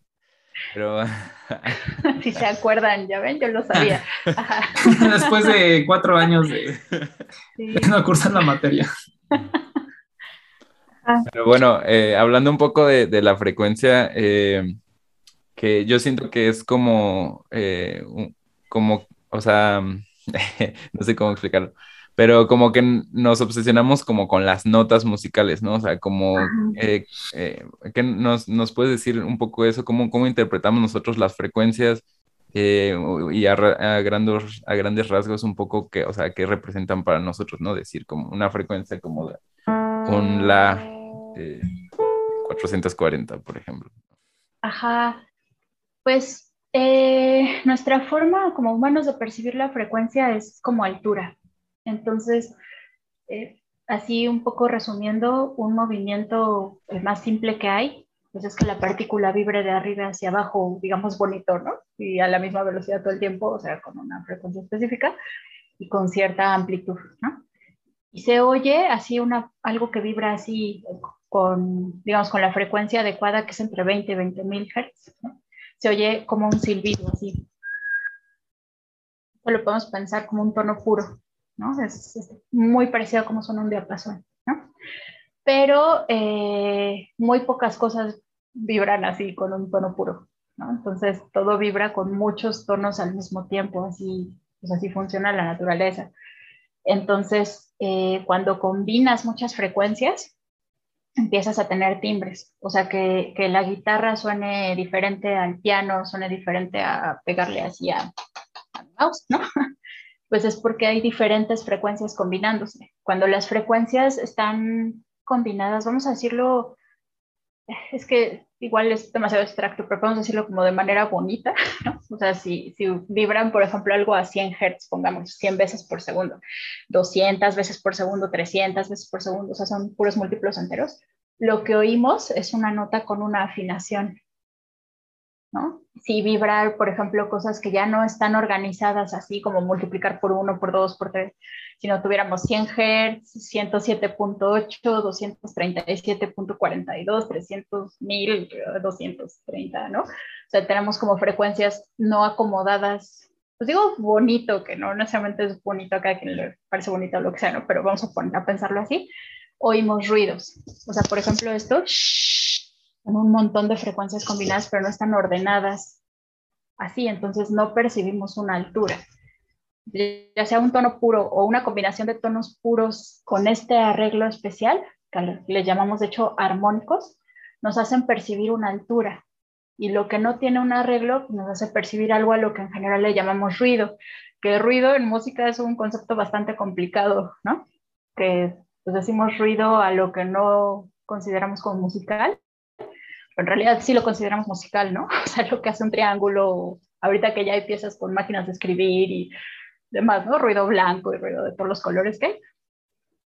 Pero... si se acuerdan, ya ven, yo lo sabía. Después de cuatro años de, no cursar la materia. Pero bueno, eh, hablando un poco de, la frecuencia, eh, que yo siento que es como, eh, como, o sea, no sé cómo explicarlo, pero como que nos obsesionamos como con las notas musicales, ¿no? O sea, como, eh, eh, ¿qué nos, nos, puedes decir un poco eso? ¿Cómo, cómo interpretamos nosotros las frecuencias eh, y a, grandes, a grandes rasgos un poco que, o sea, qué representan para nosotros, ¿no? Decir como una frecuencia como de, con la 440, por ejemplo. Ajá, pues nuestra forma como humanos de percibir la frecuencia es como altura. Entonces, eh, así un poco resumiendo, un movimiento el más simple que hay, pues es que la partícula vibre de arriba hacia abajo, digamos bonito, ¿no? Y a la misma velocidad todo el tiempo, o sea, con una frecuencia específica y con cierta amplitud, ¿no? Y se oye así una, algo que vibra así con, digamos, con la frecuencia adecuada que es entre 20 y 20 mil hertz, ¿no? Se oye como un silbido así. Esto lo podemos pensar como un tono puro, es, muy parecido a como suena un diapasón, ¿no? Pero eh, muy pocas cosas vibran así con un tono puro, ¿no? Entonces todo vibra con muchos tonos al mismo tiempo, así, pues así funciona la naturaleza. Entonces, eh, cuando combinas muchas frecuencias, empiezas a tener timbres, o sea, que, que, la guitarra suene diferente al piano, suene diferente a pegarle así a, a mouse, ¿no? pues es porque hay diferentes frecuencias combinándose. Cuando las frecuencias están combinadas, vamos a decirlo, es que igual es demasiado abstracto, pero podemos decirlo como de manera bonita, ¿no? O sea, si, si vibran, por ejemplo, algo a 100 Hz, pongamos 100 veces por segundo, 200 veces por segundo, 300 veces por segundo, o sea, son puros múltiplos enteros, lo que oímos es una nota con una afinación ¿no? Si vibrar, por ejemplo, cosas que ya no están organizadas así como multiplicar por 1, por 2, por 3, si no tuviéramos 100 Hz, 107.8, 237.42, 300, 1000, 230, ¿no? O sea, tenemos como frecuencias no acomodadas. Pues digo bonito, que no necesariamente es bonito a cada quien le parece bonito lo que sea, ¿no? Pero vamos a poner a pensarlo así. Oímos ruidos. O sea, por ejemplo, esto, un montón de frecuencias combinadas, pero no están ordenadas así, entonces no percibimos una altura. Ya sea un tono puro o una combinación de tonos puros con este arreglo especial, que le llamamos de hecho armónicos, nos hacen percibir una altura. Y lo que no tiene un arreglo nos hace percibir algo a lo que en general le llamamos ruido, que ruido en música es un concepto bastante complicado, ¿no? Que pues decimos ruido a lo que no consideramos como musical, en realidad sí lo consideramos musical, ¿no? O sea, lo que hace un triángulo, ahorita que ya hay piezas con máquinas de escribir y demás, ¿no? Ruido blanco y ruido de todos los colores que hay.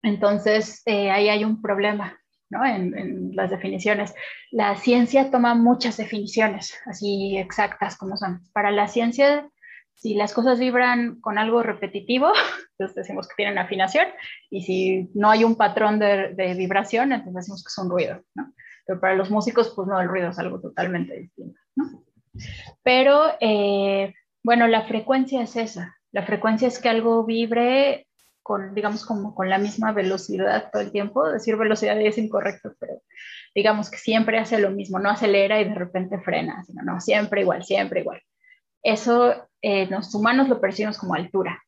Entonces, eh, ahí hay un problema, ¿no? En, en, las definiciones. La ciencia toma muchas definiciones, así exactas como son. Para la ciencia, si las cosas vibran con algo repetitivo, entonces decimos que tienen afinación, y si no hay un patrón de, de vibración, entonces decimos que es un ruido, ¿no? Pero para los músicos, pues no, el ruido es algo totalmente distinto. ¿no? Pero, eh, bueno, la frecuencia es esa. La frecuencia es que algo vibre con, digamos, como con la misma velocidad todo el tiempo. Decir velocidad es incorrecto, pero digamos que siempre hace lo mismo, no acelera y de repente frena, sino no, siempre igual, siempre igual. Eso eh, los humanos lo percibimos como altura.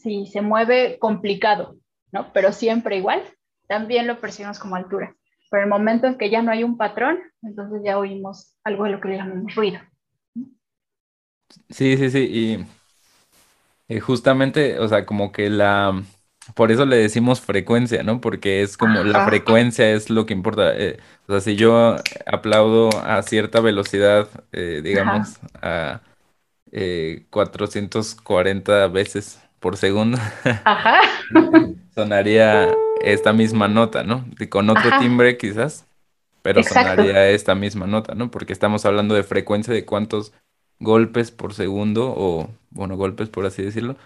Si se mueve complicado, ¿no? pero siempre igual, también lo percibimos como altura. Pero el momento en que ya no hay un patrón, entonces ya oímos algo de lo que le llamamos ruido. Sí, sí, sí. Y, justamente, o sea, como que la... Por eso le decimos frecuencia, ¿no? Porque es como la frecuencia es lo que importa. Eh, o sea, si yo aplaudo a cierta velocidad, eh, digamos, a 440 eh, veces por segundo, sonaría esta misma nota, ¿no? con otro timbre quizás, pero sonaría esta misma nota, ¿no? Porque estamos hablando de frecuencia de cuántos golpes por segundo, o bueno, golpes por así decirlo,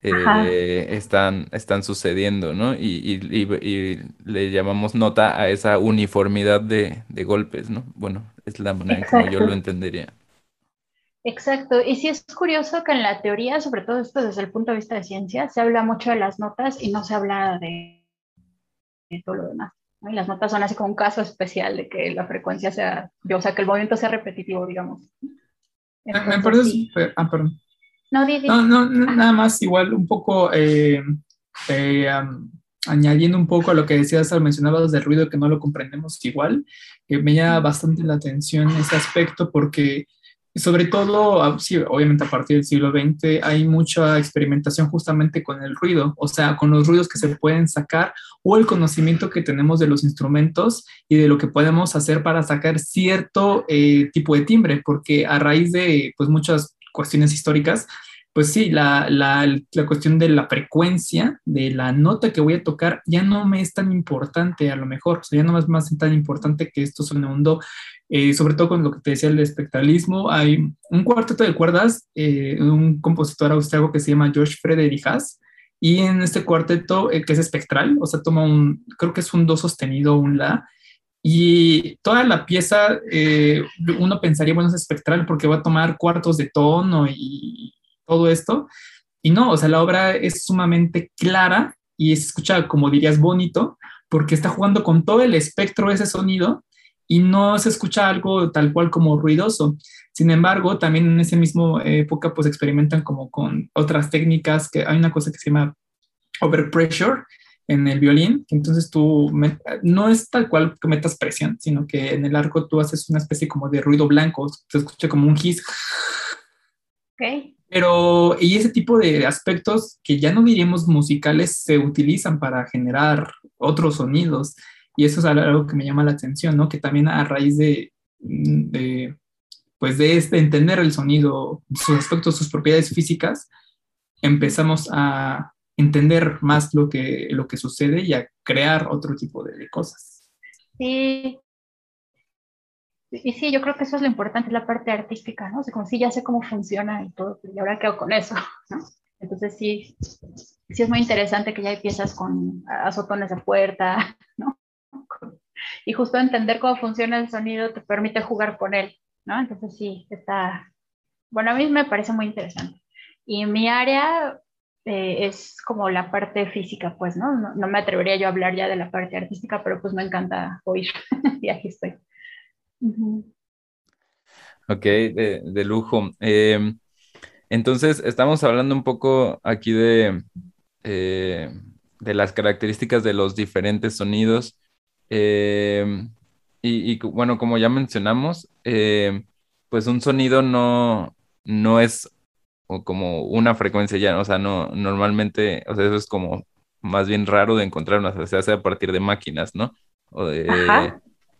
eh, están, están sucediendo, ¿no? Y, le llamamos nota a esa uniformidad de, golpes, ¿no? Bueno, es la manera en como yo lo entendería. Exacto, y sí es curioso que en la teoría, sobre todo esto desde el punto de vista de ciencia, se habla mucho de las notas y no se habla de, todo lo demás. Y las notas son así como un caso especial de que la frecuencia sea, o sea, que el movimiento sea repetitivo, digamos. Me parece, ah, perdón. No, no, nada más igual un poco eh, eh, añadiendo un poco a lo que decías al mencionabas del ruido que no lo comprendemos igual, que me llama bastante la atención ese aspecto porque sobre todo, sí, obviamente a partir del siglo XX hay mucha experimentación justamente con el ruido, o sea, con los ruidos que se pueden sacar o el conocimiento que tenemos de los instrumentos y de lo que podemos hacer para sacar cierto eh, tipo de timbre, porque a raíz de pues, muchas cuestiones históricas, pues sí, la, la, la, cuestión de la frecuencia de la nota que voy a tocar ya no me es tan importante a lo mejor, o sea, ya no es más tan importante que esto suene un do, eh, sobre todo con lo que te decía el espectralismo, hay un cuarteto de cuerdas, eh, un compositor austriaco que se llama George Frederick Haas, y en este cuarteto, eh, que es espectral, o sea, toma un, creo que es un do sostenido, un la, y toda la pieza, eh, uno pensaría, bueno, es espectral porque va a tomar cuartos de tono y todo esto. Y no, o sea, la obra es sumamente clara y se escucha, como dirías, bonito, porque está jugando con todo el espectro de ese sonido y no se escucha algo tal cual como ruidoso. Sin embargo, también en esa misma época, pues experimentan como con otras técnicas, que hay una cosa que se llama overpressure, en el violín, entonces tú no es tal cual que metas presión, sino que en el arco tú haces una especie como de ruido blanco, se escucha como un hiss. Okay. Pero, y ese tipo de aspectos que ya no diríamos musicales se utilizan para generar otros sonidos. Y eso es algo que me llama la atención, ¿no? Que también a raíz de, de pues de este entender el sonido, sus aspectos, sus propiedades físicas, empezamos a, entender más lo que, lo que sucede y a crear otro tipo de, cosas. Sí. Y sí, yo creo que eso es lo importante, la parte artística, ¿no? O sea, como si ya sé cómo funciona y todo, y ahora quedo con eso, ¿no? Entonces sí, sí es muy interesante que ya empiezas con azotones de puerta, ¿no? Y justo entender cómo funciona el sonido te permite jugar con él, ¿no? Entonces sí, está, bueno, a mí me parece muy interesante. Y mi área, eh, es como la parte física, pues, ¿no? ¿no? me atrevería yo a hablar ya de la parte artística, pero pues me encanta oír y aquí estoy. Ok, de, lujo. Em, entonces, estamos hablando un poco aquí de, eh, de las características de los diferentes sonidos. Em, y, y, bueno, como ya mencionamos, em, pues un sonido no, no es o como una frecuencia ya, o sea, no, normalmente, o sea, eso es como más bien raro de encontrar, o sea, se hace a partir de máquinas, ¿no? O de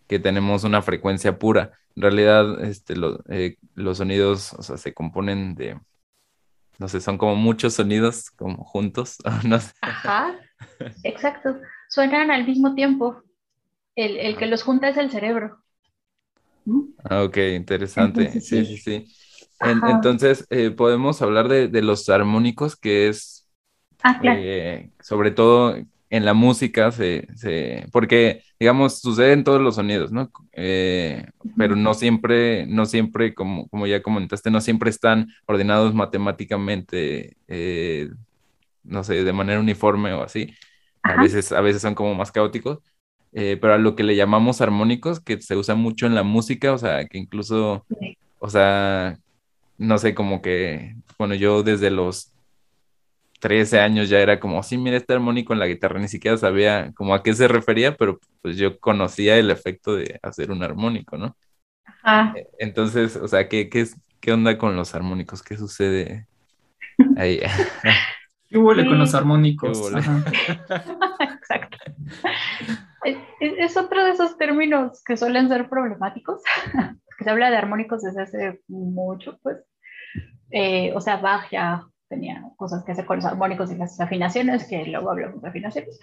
que tenemos una frecuencia pura. En realidad, este, eh, los sonidos, o sea, se componen de, no sé, son como muchos sonidos como juntos, no sé. Ajá, exacto. Suenan al mismo tiempo. El, el que los junta es el cerebro. Ah, ok, interesante. sí, sí, sí entonces, eh, podemos hablar de, los armónicos, que es, ah, eh, sobre todo en la música, se, porque, digamos, sucede en todos los sonidos, ¿no? Eh, pero no siempre, no siempre, como, como ya comentaste, no siempre están ordenados matemáticamente, no sé, de manera uniforme o así. A veces, a veces son como más caóticos. pero a lo que le llamamos armónicos, que se usa mucho en la música, o sea, que incluso, o sea, no sé, como que, bueno, yo desde los 13 años ya era como, sí, mira este armónico en la guitarra, ni siquiera sabía como a qué se refería, pero pues yo conocía el efecto de hacer un armónico, ¿no? E, entonces, o sea, ¿qué, qué, qué onda con los armónicos? ¿Qué sucede ahí? ¿Qué huele con los armónicos? Exacto. Es, otro de esos términos que suelen ser problemáticos, que se habla de armónicos desde hace mucho, pues. Eh, o sea, Bach ya tenía cosas que hacer con los armónicos y las afinaciones, que luego hablamos de afinaciones.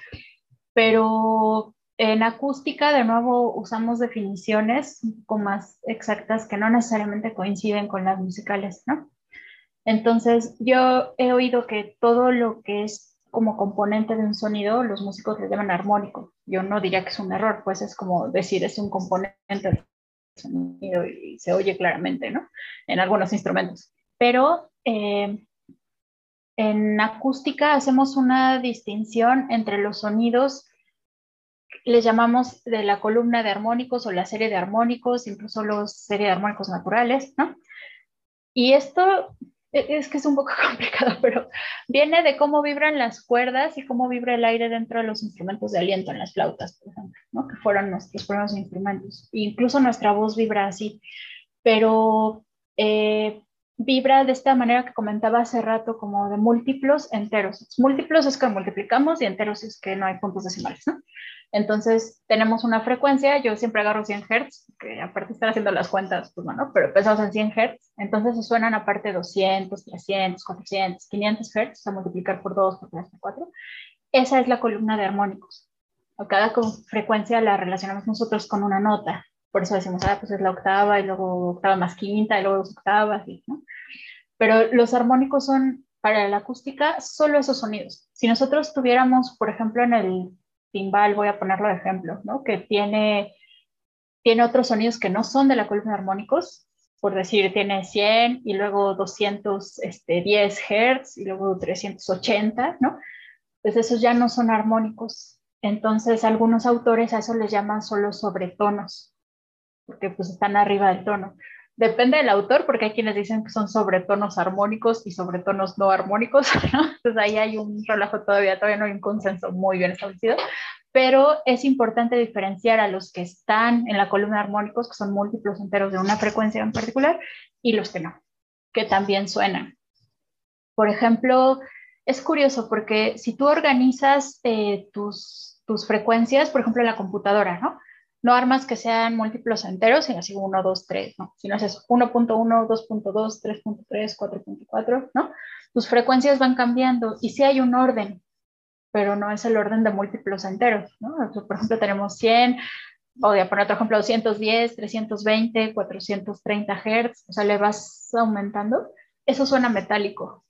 Pero en acústica, de nuevo, usamos definiciones un poco más exactas que no necesariamente coinciden con las musicales, ¿no? Entonces, yo he oído que todo lo que es como componente de un sonido, los músicos le llaman armónico. Yo no diría que es un error, pues es como decir, es un componente del sonido y se oye claramente, ¿no? En algunos instrumentos. Pero eh, en acústica hacemos una distinción entre los sonidos, les llamamos de la columna de armónicos o la serie de armónicos, incluso los serie de armónicos naturales, ¿no? Y esto e, es que es un poco complicado, pero viene de cómo vibran las cuerdas y cómo vibra el aire dentro de los instrumentos de aliento, en las flautas, por ejemplo, ¿no? que fueron nuestros primeros instrumentos. incluso nuestra voz vibra así, pero eh, vibra de esta manera que comentaba hace rato, como de múltiplos enteros. Múltiplos es que multiplicamos y enteros es que no hay puntos decimales. Entonces, tenemos una frecuencia, yo siempre agarro 100 Hz, que aparte de estar haciendo las cuentas, pues bueno, pero empezamos en 100 Hz, entonces se suenan aparte 200, 300, 400, 500 Hz, a multiplicar por 2, por 3, por 4. Esa es la columna de armónicos. Cada frecuencia la relacionamos nosotros con una nota, por eso decimos, ah, pues es la octava, y luego octava más quinta, y luego dos octavas, ¿no? Pero los armónicos son, para la acústica, solo esos sonidos. Si nosotros tuviéramos, por ejemplo, en el timbal, voy a ponerlo de ejemplo, ¿no? Que tiene, tiene otros sonidos que no son de la columna de armónicos, por decir, tiene 100 y luego 210 este, Hz y luego 380, ¿no? Pues esos ya no son armónicos. Entonces, algunos autores a eso les llaman solo sobretonos, porque pues están arriba del tono. Depende del autor, porque hay quienes dicen que son sobretonos armónicos y sobretonos no armónicos, ¿no? Entonces ahí hay un relajo todavía, todavía no hay un consenso muy bien establecido, pero es importante diferenciar a los que están en la columna armónicos, que son múltiplos enteros de una frecuencia en particular, y los que no, que también suenan. Por ejemplo, es curioso porque si tú organizas eh, tus, tus frecuencias, por ejemplo, en la computadora, ¿no? No armas que sean múltiplos enteros, sino así 1, 2, 3, ¿no? Si no es 1.1, 2.2, 3.3, 4.4, ¿no? Tus frecuencias van cambiando y sí hay un orden, pero no es el orden de múltiplos enteros, ¿no? Por ejemplo, tenemos 100, voy a poner otro ejemplo, 210, 320, 430 Hz, o sea, le vas aumentando. Eso suena metálico.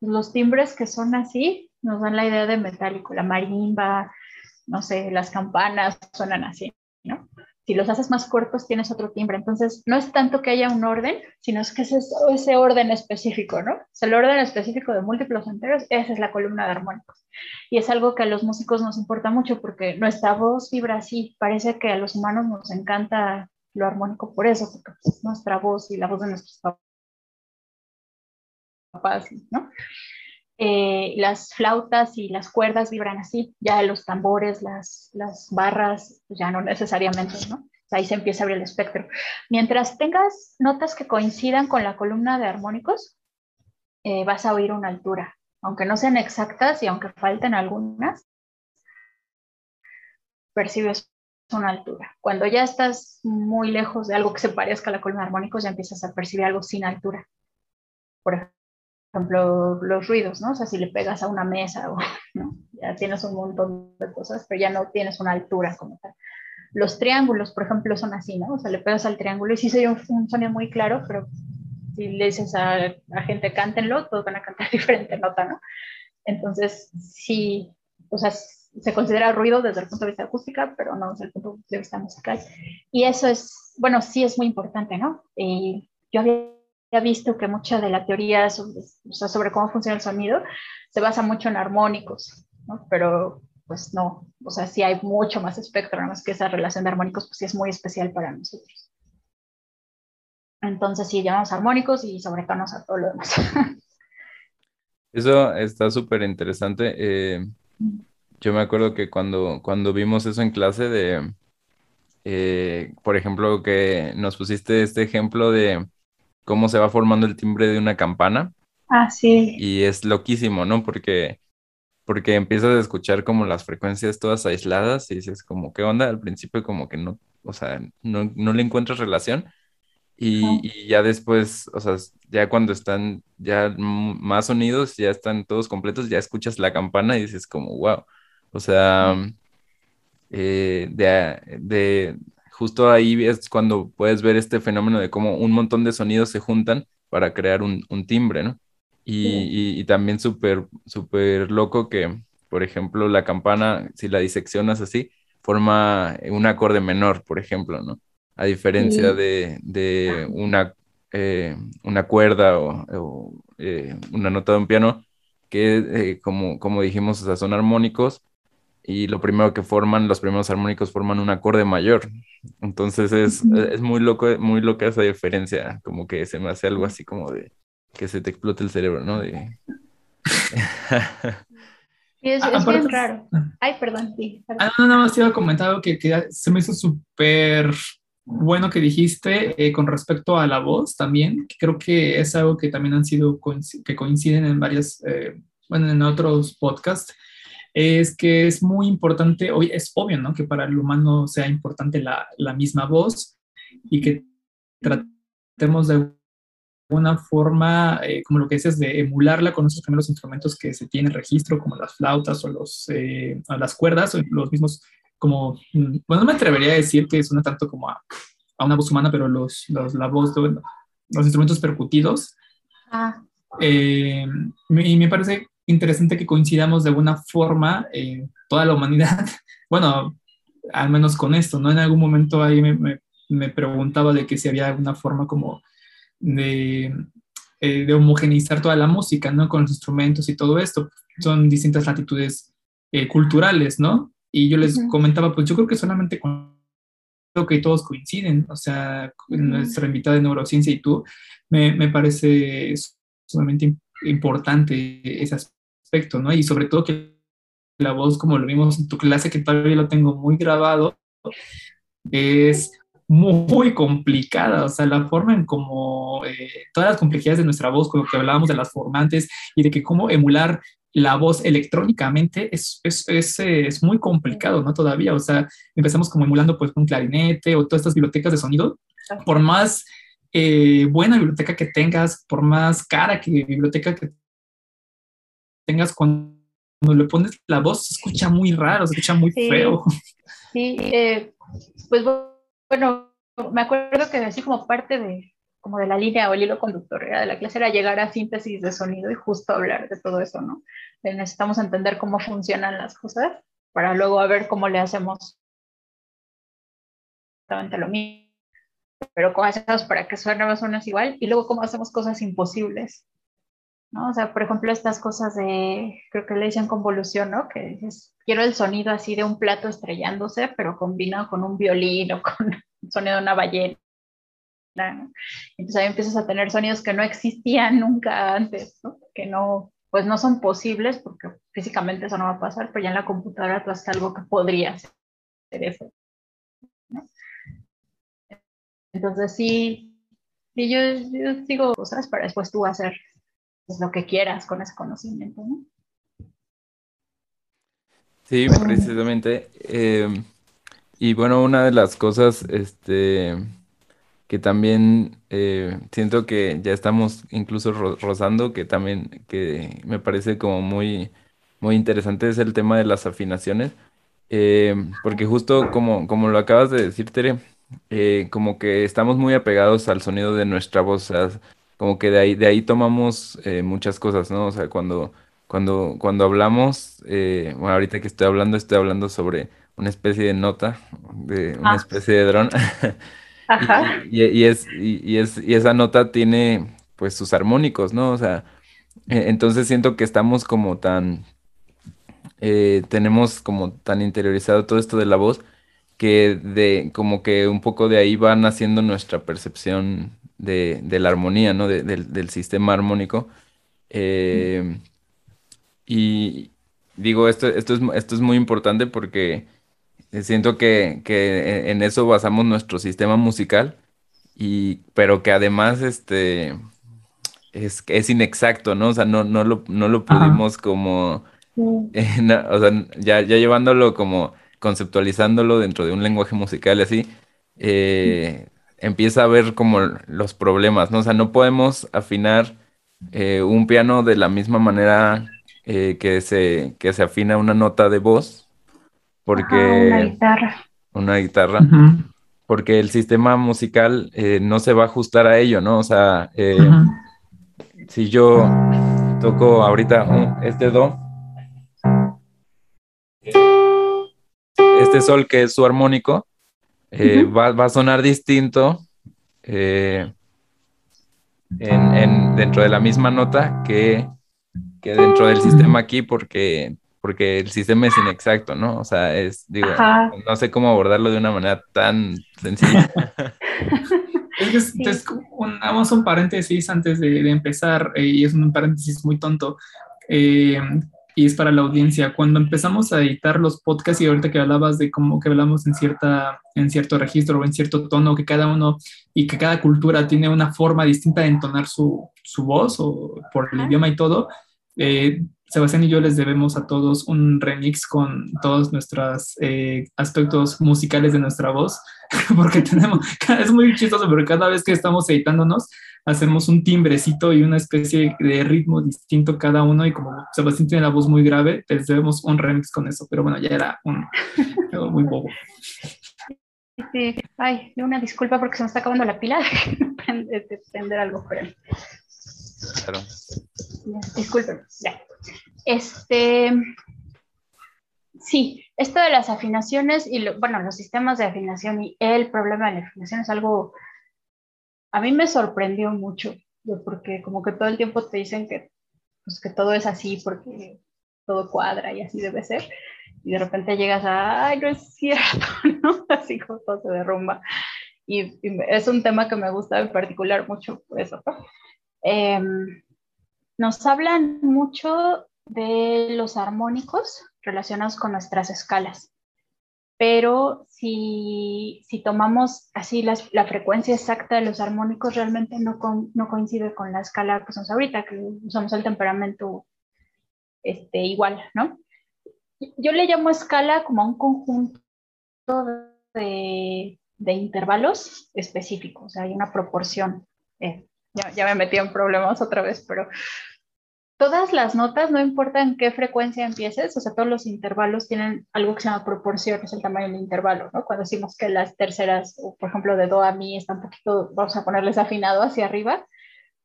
Los timbres que son así nos dan la idea de metálico. La marimba, no sé, las campanas suenan así. Si los haces más cortos, tienes otro timbre. Entonces, no es tanto que haya un orden, sino es que es ese orden específico, ¿no? Es el orden específico de múltiplos enteros, esa es la columna de armónicos. Y es algo que a los músicos nos importa mucho porque nuestra voz vibra así. Parece que a los humanos nos encanta lo armónico por eso, porque es nuestra voz y la voz de nuestros papás, ¿no? Eh, las flautas y las cuerdas vibran así, ya los tambores, las, las barras, pues ya no necesariamente, ¿no? Ahí se empieza a abrir el espectro. Mientras tengas notas que coincidan con la columna de armónicos, eh, vas a oír una altura, aunque no sean exactas y aunque falten algunas, percibes una altura. Cuando ya estás muy lejos de algo que se parezca a la columna de armónicos, ya empiezas a percibir algo sin altura. Por ejemplo, los ruidos, ¿no? O sea, si le pegas a una mesa, o, ¿no? Ya tienes un montón de cosas, pero ya no tienes una altura como tal. Los triángulos, por ejemplo, son así, ¿no? O sea, le pegas al triángulo y sí se un, un sonido muy claro, pero si le dices a la gente cántenlo, todos van a cantar diferente nota, ¿no? Entonces, sí, o sea, se considera ruido desde el punto de vista acústica, pero no desde el punto de vista musical. Y eso es, bueno, sí es muy importante, ¿no? Y yo había ha visto que mucha de la teoría sobre, sobre cómo funciona el sonido se basa mucho en armónicos, ¿no? pero pues no, o sea, sí hay mucho más espectro, nada más que esa relación de armónicos pues sí es muy especial para nosotros. Entonces sí, llamamos armónicos y sobretonos a todo lo demás. Eso está súper interesante. Eh, yo me acuerdo que cuando, cuando vimos eso en clase de, eh, por ejemplo, que nos pusiste este ejemplo de cómo se va formando el timbre de una campana. Ah, sí. Y es loquísimo, ¿no? Porque, porque empiezas a escuchar como las frecuencias todas aisladas y dices como, ¿qué onda? Al principio como que no, o sea, no, no le encuentras relación. Y, ya después, o sea, ya cuando están ya más sonidos, ya están todos completos, ya escuchas la campana y dices como, wow. O sea, eh, de, de, justo ahí es cuando puedes ver este fenómeno de cómo un montón de sonidos se juntan para crear un, timbre, ¿no? y, y, también súper, súper loco que, por ejemplo, la campana, si la diseccionas así, forma un acorde menor, por ejemplo, ¿no? A diferencia de, de una, eh, una cuerda o, eh, una nota de un piano, que eh, como, como dijimos, o sea, son armónicos y lo primero que forman, los primeros armónicos forman un acorde mayor. Entonces es, es muy loco, muy loca esa diferencia, como que se me hace algo así como de que se te explote el cerebro, ¿no? De... es, es bien raro. Ay, perdón, sí. Ah, no, nada más te iba a comentar algo que, que se me hizo súper bueno que dijiste eh, con respecto a la voz también, que creo que es algo que también han sido, que coinciden en varias, eh, bueno, en otros podcasts, es que es muy importante, hoy es obvio, ¿no? Que para el humano sea importante la, la misma voz y que tratemos de alguna forma, eh, como lo que dices, de emularla con esos primeros instrumentos que se tienen registro, como las flautas o, los, las cuerdas o los mismos como, mm, bueno, no me atrevería a decir que suena tanto como a, a una voz humana, pero los, los la voz, los instrumentos percutidos. Ah. Eh, y me parece interesante que coincidamos de alguna forma en toda la humanidad, bueno, al menos con esto, ¿no? En algún momento ahí me, me, preguntaba de que si había alguna forma como de, eh, de homogeneizar toda la música, ¿no? Con los instrumentos y todo esto. Son distintas latitudes eh, culturales, ¿no? Y yo les comentaba, pues yo creo que solamente con lo que todos coinciden, o sea, nuestra invitada de neurociencia y tú, me, me parece sumamente importante ese aspecto, ¿no? Y sobre todo que la voz, como lo vimos en tu clase, que todavía lo tengo muy grabado, es muy complicada, o sea, la forma en cómo eh, todas las complejidades de nuestra voz, como que hablábamos de las formantes y de que cómo emular la voz electrónicamente es, es, es, es, muy complicado, ¿no? Todavía, o sea, empezamos como emulando pues un clarinete o todas estas bibliotecas de sonido, por más eh, buena biblioteca que tengas, por más cara que biblioteca que tengas, cuando le pones la voz se escucha muy raro, se escucha muy feo. Sí, eh, pues bueno, me acuerdo que así como parte de, como de la línea o el hilo conductor de la clase era llegar a síntesis de sonido y justo hablar de todo eso, ¿no? necesitamos entender cómo funcionan las cosas para luego a ver cómo le hacemos exactamente lo mismo, pero cómo hacemos para que suene más o menos igual y luego cómo hacemos cosas imposibles. ¿No? O sea, por ejemplo, estas cosas de, creo que le dicen convolución, ¿no? Que dices, quiero el sonido así de un plato estrellándose, pero combinado con un violín o con el sonido de una ballena. Entonces ahí empiezas a tener sonidos que no existían nunca antes, ¿no? que no, pues no son posibles porque físicamente eso no va a pasar, pero ya en la computadora tú haces algo que podría ser eso. Entonces sí, sí yo, yo, digo cosas para después tú hacer pues, lo que quieras con ese conocimiento. ¿no? Sí, precisamente. Eh, y bueno, una de las cosas, este que también eh, siento que ya estamos incluso rozando, que también que me parece como muy, muy interesante es el tema de las afinaciones, eh, porque justo como, como lo acabas de decir, Tere, eh, como que estamos muy apegados al sonido de nuestra voz, o sea, como que de ahí, de ahí tomamos muchas cosas, ¿no? O sea, cuando, cuando, cuando hablamos, bueno, ahorita que estoy hablando, estoy hablando sobre una especie de nota, de una ah. especie de dron. Y, es, y, es, y esa nota tiene pues sus armónicos, ¿no? O sea, e, entonces siento que estamos como tan, eh, tenemos como tan interiorizado todo esto de la voz que de como que un poco de ahí va naciendo nuestra percepción de, la armonía, ¿no? del, sistema armónico. Eh, y digo, esto, esto, es, esto es muy importante porque siento que, que, en eso basamos nuestro sistema musical, y, pero que además este, es, es inexacto, ¿no? O sea, no, no, lo, no lo pudimos como, eh, o sea, ya, ya llevándolo como conceptualizándolo dentro de un lenguaje musical y así, eh, empieza a ver como los problemas, ¿no? O sea, no podemos afinar un piano de la misma manera que, se, que se afina una nota de voz, porque... una guitarra. Una guitarra. Porque el sistema musical eh, no se va a ajustar a ello, ¿no? O sea, eh, si yo, toco ahorita este do. Este sol que es su armónico eh, va, a sonar distinto eh, en, dentro de la misma nota que, que, dentro del sistema aquí porque, porque el sistema es inexacto, ¿no? O sea, es, digo, no sé cómo abordarlo de una manera tan sencilla. es que es, un, vamos un paréntesis antes de, empezar, eh, y es un paréntesis muy tonto. Eh, y es para la audiencia. Cuando empezamos a editar los podcasts y ahorita que hablabas de cómo que hablamos en, cierta, en cierto registro o en cierto tono, que cada uno y que cada cultura tiene una forma distinta de entonar su, su voz o por el idioma y todo, eh, Sebastián y yo les debemos a todos un remix con todos nuestros eh, aspectos musicales de nuestra voz, porque tenemos, es muy chistoso, pero cada vez que estamos editándonos, hacemos un timbrecito y una especie de ritmo distinto cada uno, y como Sebastián tiene la voz muy grave, les debemos un remix con eso, pero bueno, ya era un, algo muy bobo. Sí, ay, una disculpa porque se me está acabando la pila de prender algo, pero... Claro. Disculpen, ya. Este, sí, esto de las afinaciones y, bueno, los sistemas de afinación y el problema de la afinación es algo, a mí me sorprendió mucho, porque como que todo el tiempo te dicen que, pues, que todo es así porque todo cuadra y así debe ser, y de repente llegas a, ay, no es cierto. Así como todo se derrumba. Y, es un tema que me gusta en particular mucho por eso. Em, nos hablan mucho de los armónicos relacionados con nuestras escalas, pero si, si tomamos así la frecuencia exacta de los armónicos, realmente no, no coincide con la escala que usamos ahorita, que usamos el temperamento este, igual, ¿no? Yo le llamo escala como a un conjunto de, de intervalos específicos, o sea, hay una proporción. Eh, ya, ya, me metí en problemas otra vez, pero todas las notas, no importa en qué frecuencia empieces, o sea, todos los intervalos tienen algo que se llama proporción, es el tamaño del intervalo, ¿no? Cuando decimos que las terceras, por ejemplo, de do a mi está un poquito, vamos a ponerles afinado hacia arriba,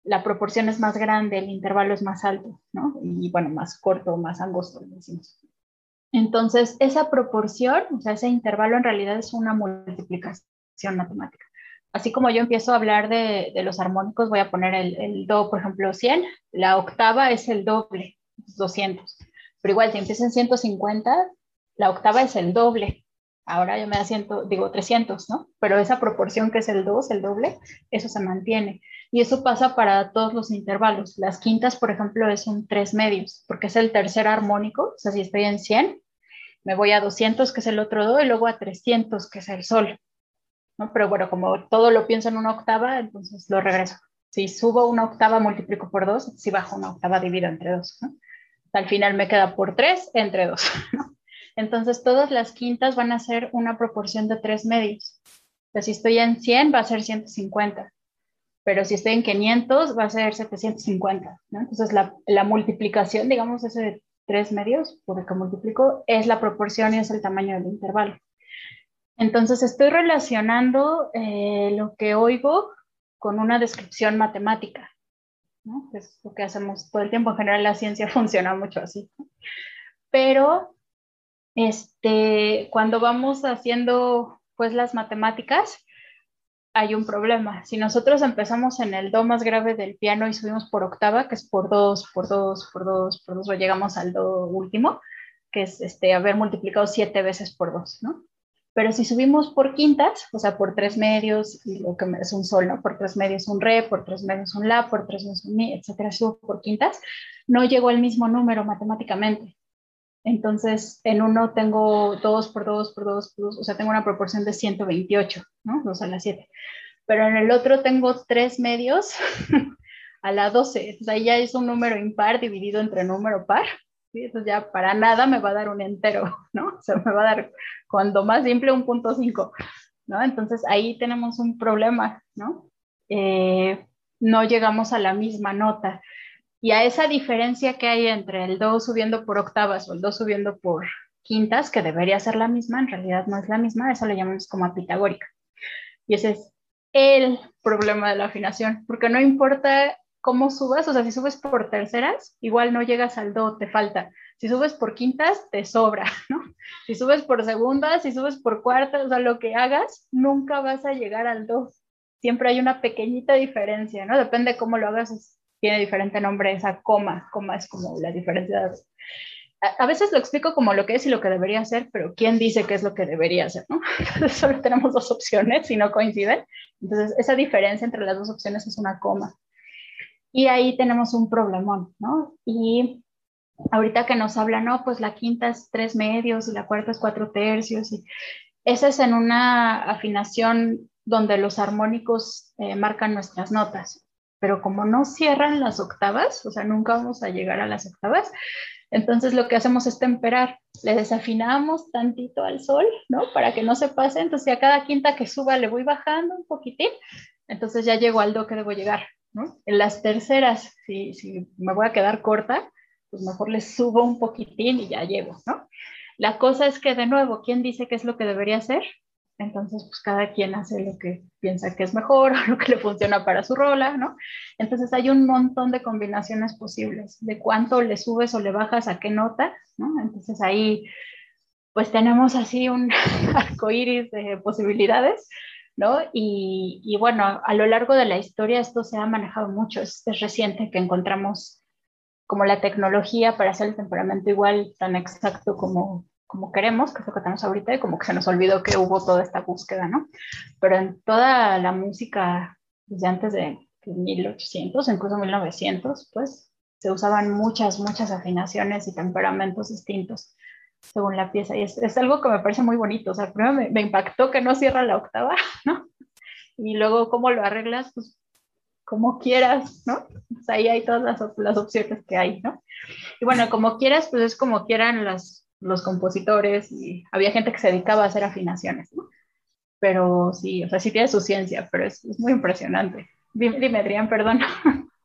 la proporción es más grande, el intervalo es más alto, ¿no? Y bueno, más corto, más angosto, decimos. Entonces, esa proporción, o sea, ese intervalo en realidad es una multiplicación matemática así como yo empiezo a hablar de, los armónicos, voy a poner el, do, por ejemplo, 100, la octava es el doble, 200. Pero igual, si empieza en 150, la octava es el doble. Ahora yo me da ciento, digo 300, ¿no? Pero esa proporción que es el 2, el doble, eso se mantiene. Y eso pasa para todos los intervalos. Las quintas, por ejemplo, es un 3 medios, porque es el tercer armónico. O sea, si estoy en 100, me voy a 200, que es el otro do, y luego a 300, que es el sol. Pero bueno, como todo lo pienso en una octava, entonces lo regreso. Si subo una octava, multiplico por dos, si bajo una octava, divido entre dos, Al final me queda por tres entre dos, Entonces todas las quintas van a ser una proporción de tres medios. O si estoy en 100 va a ser 150, pero si estoy en 500 va a ser 750, Entonces la, la multiplicación, digamos, ese de tres medios, por el que multiplico, es la proporción y es el tamaño del intervalo. Entonces estoy relacionando eh, lo que oigo con una descripción matemática, ¿no? Es lo que hacemos todo el tiempo. En general la ciencia funciona mucho así. Pero este, cuando vamos haciendo pues las matemáticas, hay un problema. Si nosotros empezamos en el do más grave del piano y subimos por octava, que es por dos, por dos, por dos, por dos, o llegamos al do último, que es este, haber multiplicado siete veces por dos, ¿no? Pero si subimos por quintas, o sea, por tres medios, y lo que es un sol, ¿no? Por tres medios un re, por tres medios un la, por tres medios un mi, etcétera, subo por quintas, no llegó al mismo número matemáticamente. Entonces, en uno tengo dos por dos por dos por dos, o sea, tengo una proporción de 128, ¿no? Dos a la 7. Pero en el otro tengo tres medios a la 12. Entonces, ahí ya es un número impar dividido entre número par. ¿sí? Entonces, ya para nada me va a dar un entero, ¿no? O sea, me va a dar cuando más simple un punto 5, ¿no? Entonces ahí tenemos un problema, ¿no? Eh, no llegamos a la misma nota. Y a esa diferencia que hay entre el do subiendo por octavas o el do subiendo por quintas, que debería ser la misma, en realidad no es la misma, eso lo llamamos como pitagórica. Y ese es el problema de la afinación, porque no importa cómo subas, o sea, si subes por terceras, igual no llegas al do, te falta. Si subes por quintas, te sobra, ¿no? Si subes por segundas, si subes por cuartas, o sea, lo que hagas, nunca vas a llegar al do. Siempre hay una pequeñita diferencia, ¿no? Depende cómo lo hagas, tiene diferente nombre esa coma. Coma es como la diferencia. A, veces lo explico como lo que es y lo que debería ser, pero ¿quién dice qué es lo que debería ser, no? Entonces solo tenemos dos opciones y no coinciden. Entonces, esa diferencia entre las dos opciones es una coma. Y ahí tenemos un problemón, ¿no? Y ahorita que nos habla, no, pues la quinta es tres medios y la cuarta es cuatro tercios. Y esa es en una afinación donde los armónicos eh, marcan nuestras notas. Pero como no cierran las octavas, o sea, nunca vamos a llegar a las octavas, entonces lo que hacemos es temperar. Le desafinamos tantito al sol, ¿no? Para que no se pase. Entonces a cada quinta que suba le voy bajando un poquitín. Entonces ya llego al do que debo llegar, ¿no? En las terceras, si, si me voy a quedar corta, pues mejor le subo un poquitín y ya llego, ¿no? La cosa es que, de nuevo, ¿quién dice qué es lo que debería hacer? Entonces, pues cada quien hace lo que piensa que es mejor o lo que le funciona para su rola, ¿no? Entonces hay un montón de combinaciones posibles, de cuánto le subes o le bajas a qué nota, ¿no? Entonces ahí, pues tenemos así un arco iris de posibilidades, ¿no? Y, bueno, a lo largo de la historia esto se ha manejado mucho, es reciente que encontramos como la tecnología para hacer el temperamento igual tan exacto como, como queremos, que es lo que tenemos ahorita, y como que se nos olvidó que hubo toda esta búsqueda, ¿no? Pero en toda la música, desde antes de 1800, incluso 1900, pues se usaban muchas, muchas afinaciones y temperamentos distintos según la pieza. Y es, es algo que me parece muy bonito. O sea, primero me, me, impactó que no cierra la octava, ¿no? Y luego, ¿cómo lo arreglas? Pues como quieras, ¿no? Pues ahí hay todas las, las, opciones que hay, ¿no? Y bueno, como quieras, pues es como quieran las, los compositores y había gente que se dedicaba a hacer afinaciones, ¿no? Pero sí, o sea, sí tiene su ciencia, pero es, es muy impresionante. Dime, dime, Adrián, perdón.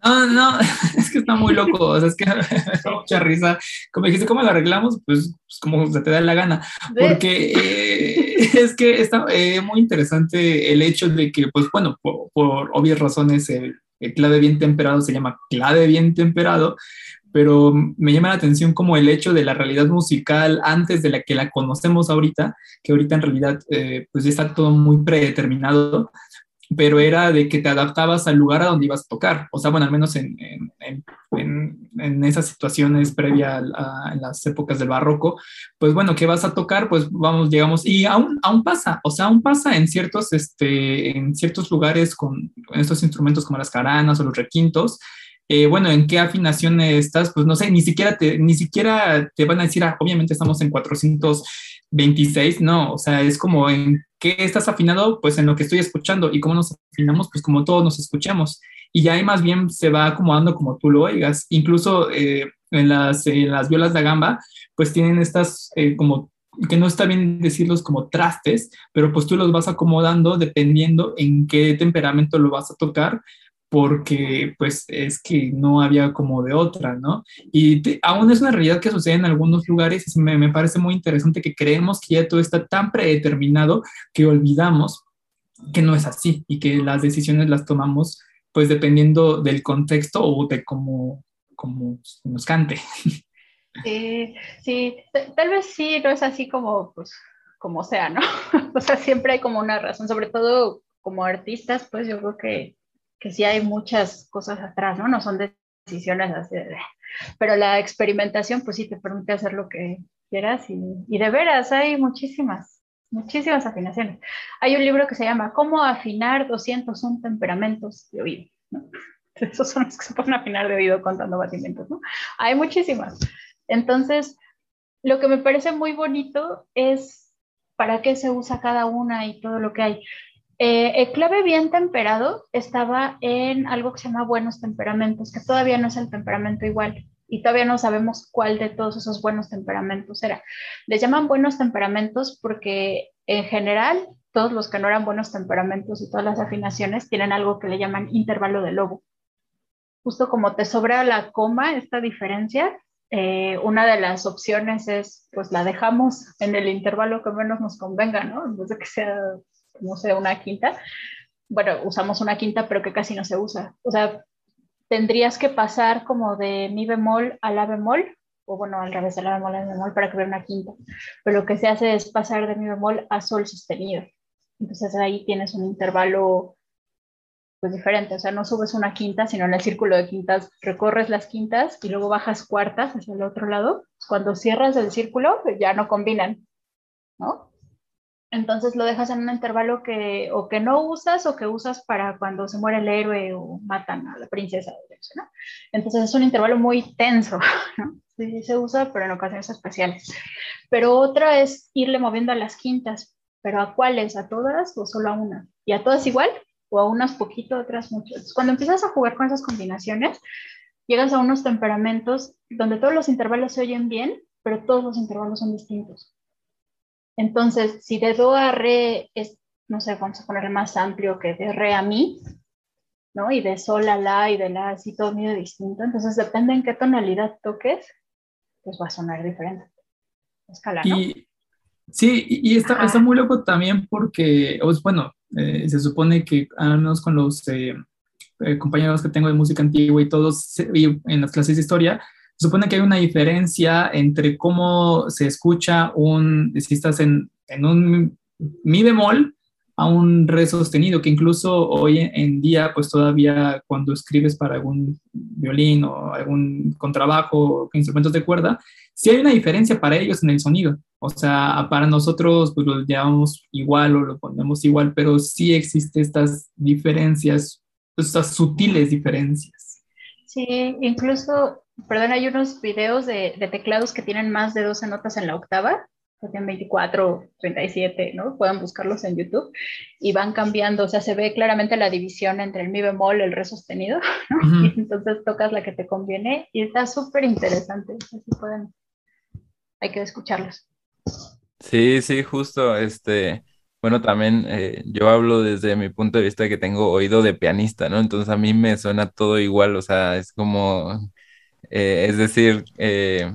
No, no, es que está muy loco, o sea, es que me da mucha risa. Como dijiste, ¿cómo lo arreglamos? Pues, pues como se te da la gana, porque eh, es que está eh, muy interesante el hecho de que, pues bueno, por, obvias razones, el, el, clave bien temperado se llama clave bien temperado, pero me llama la atención como el hecho de la realidad musical antes de la que la conocemos ahorita, que ahorita en realidad eh, pues ya está todo muy predeterminado, pero era de que te adaptabas al lugar a donde ibas a tocar. O sea, bueno, al menos en, en, en, en esas situaciones previa a, las épocas del barroco, pues bueno, ¿qué vas a tocar? Pues vamos, llegamos, y aún, aún pasa, o sea, aún pasa en ciertos, este, en ciertos lugares con, con estos instrumentos como las caranas o los requintos, eh, bueno, ¿en qué afinación estás? Pues no sé, ni siquiera te, ni siquiera te van a decir, ah, obviamente estamos en 426, no, o sea, es como en qué estás afinado, pues en lo que estoy escuchando y cómo nos afinamos, pues como todos nos escuchamos. Y ya ahí más bien se va acomodando como tú lo oigas. Incluso eh, en, las, las violas de gamba, pues tienen estas eh, como que no está bien decirlos como trastes, pero pues tú los vas acomodando dependiendo en qué temperamento lo vas a tocar porque pues es que no había como de otra, ¿no? Y aún es una realidad que sucede en algunos lugares y me, me, parece muy interesante que creemos que ya todo está tan predeterminado que olvidamos que no es así y que las decisiones las tomamos pues dependiendo del contexto o de cómo, cómo nos cante. Sí, sí, tal vez sí, no es así como, pues, como sea, ¿no? O sea, siempre hay como una razón, sobre todo como artistas, pues yo creo que que sí hay muchas cosas atrás, ¿no? No son decisiones así. Pero la experimentación, pues sí te permite hacer lo que quieras y, y de veras hay muchísimas, muchísimas afinaciones. Hay un libro que se llama Cómo afinar 201 temperamentos de oído, ¿no? Esos son los que se pueden afinar de oído contando batimientos, ¿no? Hay muchísimas. Entonces, lo que me parece muy bonito es para qué se usa cada una y todo lo que hay. Eh, el clave bien temperado estaba en algo que se llama buenos temperamentos, que todavía no es el temperamento igual y todavía no sabemos cuál de todos esos buenos temperamentos era. Les llaman buenos temperamentos porque en general todos los que no eran buenos temperamentos y todas las afinaciones tienen algo que le llaman intervalo de lobo. Justo como te sobra la coma, esta diferencia, eh, una de las opciones es, pues la dejamos en el intervalo que menos nos convenga, ¿no? En vez de que sea no sé, una quinta. Bueno, usamos una quinta, pero que casi no se usa. O sea, tendrías que pasar como de mi bemol a la bemol, o bueno, al revés de la bemol a la bemol para que vea una quinta. Pero lo que se hace es pasar de mi bemol a sol sostenido. Entonces ahí tienes un intervalo pues diferente, o sea, no subes una quinta, sino en el círculo de quintas recorres las quintas y luego bajas cuartas hacia el otro lado. Cuando cierras el círculo, ya no combinan, ¿no? Entonces lo dejas en un intervalo que o que no usas o que usas para cuando se muere el héroe o matan a la princesa. ¿no? Entonces es un intervalo muy tenso, ¿no? Sí, se usa, pero en ocasiones especiales. Pero otra es irle moviendo a las quintas, pero ¿a cuáles? ¿A todas o solo a una? ¿Y a todas igual? ¿O a unas poquito, otras mucho? cuando empiezas a jugar con esas combinaciones, llegas a unos temperamentos donde todos los intervalos se oyen bien, pero todos los intervalos son distintos. Entonces, si de do a re es, no sé, vamos a ponerle más amplio que de re a mi, ¿no? Y de sol a la y de la así todo medio distinto. Entonces, depende en qué tonalidad toques, pues va a sonar diferente. Escala, ¿no? Y, sí, y está, está, muy loco también porque, pues, bueno, eh, se supone que al menos con los eh, eh, compañeros que tengo de música antigua y todos, y en las clases de historia, supone que hay una diferencia entre cómo se escucha un, si estás en, en un mi bemol a un re sostenido, que incluso hoy en día, pues todavía cuando escribes para algún violín o algún contrabajo o instrumentos de cuerda, sí hay una diferencia para ellos en el sonido. O sea, para nosotros pues lo llamamos igual o lo ponemos igual, pero sí existen estas diferencias, estas sutiles diferencias. Sí, incluso perdón, hay unos videos de, teclados que tienen más de 12 notas en la octava, que tienen 24, 37, ¿no? Pueden buscarlos en YouTube y van cambiando, o sea, se ve claramente la división entre el mi bemol, el re sostenido, ¿no? y entonces tocas la que te conviene y está súper interesante, así pueden, hay que escucharlos. Sí, sí, justo, este, bueno, también eh, yo hablo desde mi punto de vista que tengo oído de pianista, ¿no? Entonces a mí me suena todo igual, o sea, es como eh, es decir, eh,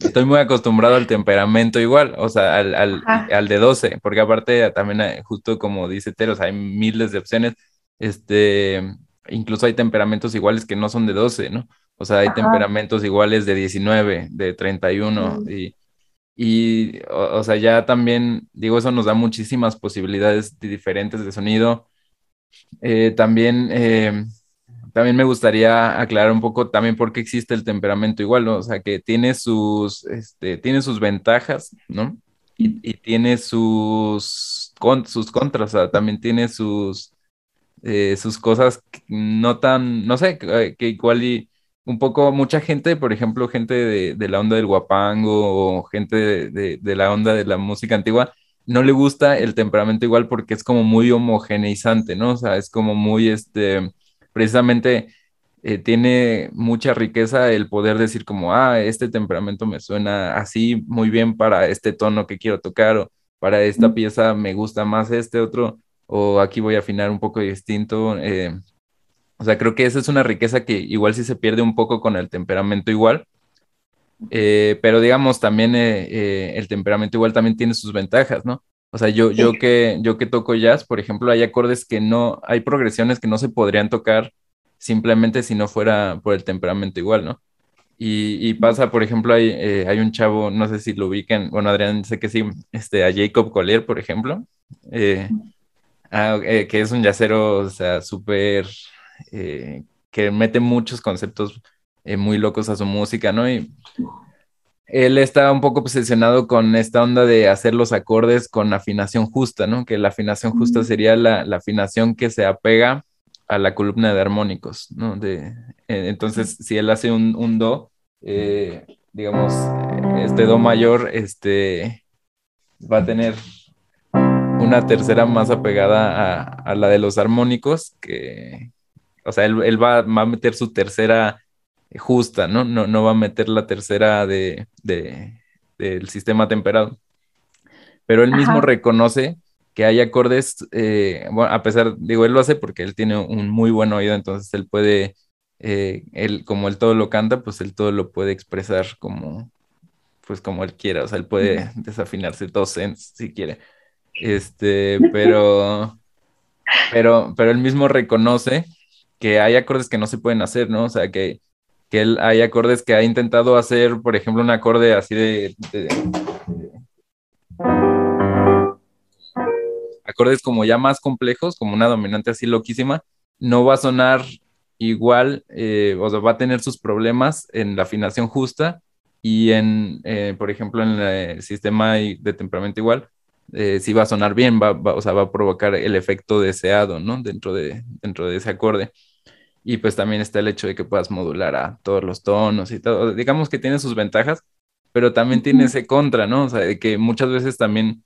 estoy muy acostumbrado al temperamento igual, o sea, al, al, de 12, porque aparte también, justo como dice Teros, hay miles de opciones, este, incluso hay temperamentos iguales que no son de 12, ¿no? O sea, hay temperamentos iguales de 19, de 31, y, y o, sea, ya también, digo, eso nos da muchísimas posibilidades diferentes de sonido. Eh, también también me gustaría aclarar un poco también por qué existe el temperamento igual, ¿no? O sea, que tiene sus, este, tiene sus ventajas, ¿no? Y, tiene sus, sus contras, o sea, también tiene sus, eh, sus cosas no tan, no sé, que, igual y un poco mucha gente, por ejemplo, gente de, la onda del guapango o gente de, de, la onda de la música antigua, no le gusta el temperamento igual porque es como muy homogeneizante, ¿no? O sea, es como muy, este, precisamente eh, tiene mucha riqueza el poder decir como, ah, este temperamento me suena así muy bien para este tono que quiero tocar o para esta pieza me gusta más este otro o aquí voy a afinar un poco distinto. Eh, o sea, creo que esa es una riqueza que igual sí se pierde un poco con el temperamento igual. Eh, pero digamos, también el temperamento igual también tiene sus ventajas, ¿no? O sea, yo, yo, que, yo que toco jazz, por ejemplo, hay acordes que no, hay progresiones que no se podrían tocar simplemente si no fuera por el temperamento igual, ¿no? Y, pasa, por ejemplo, hay, eh, hay un chavo, no sé si lo ubican, bueno, Adrián, sé que sí, este, a Jacob Collier, por ejemplo, eh, ah, eh, que es un jazzero, o sea, súper, que mete muchos conceptos muy locos a su música, ¿no? Y él estaba un poco obsesionado con esta onda de hacer los acordes con afinación justa, ¿no? Que la afinación justa sería la, afinación que se apega a la columna de armónicos, ¿no? De, eh, entonces, si él hace un, do, eh, digamos, este do mayor, este, va a tener una tercera más apegada a, la de los armónicos, que, o sea, él, va, va, a meter su tercera justa, ¿no? No, no va a meter la tercera de, del sistema temperado. Pero él mismo reconoce que hay acordes, eh, bueno, a pesar, digo, él lo hace porque él tiene un muy buen oído, entonces él puede, eh, él, como él todo lo canta, pues él todo lo puede expresar como, pues como él quiera, o sea, él puede desafinarse dos cents si quiere. Este, pero, pero, pero él mismo reconoce que hay acordes que no se pueden hacer, ¿no? O sea, que, que hay acordes que ha intentado hacer, por ejemplo, un acorde así de, acordes como ya más complejos, como una dominante así loquísima, no va a sonar igual, eh, o sea, va a tener sus problemas en la afinación justa y en, eh, por ejemplo, en el sistema de temperamento igual, eh, sí va a sonar bien, va, o sea, va a provocar el efecto deseado, ¿no? Dentro de, dentro de ese acorde. Y pues también está el hecho de que puedas modular a todos los tonos y todo. Digamos que tiene sus ventajas, pero también tiene ese contra, ¿no? O sea, de que muchas veces también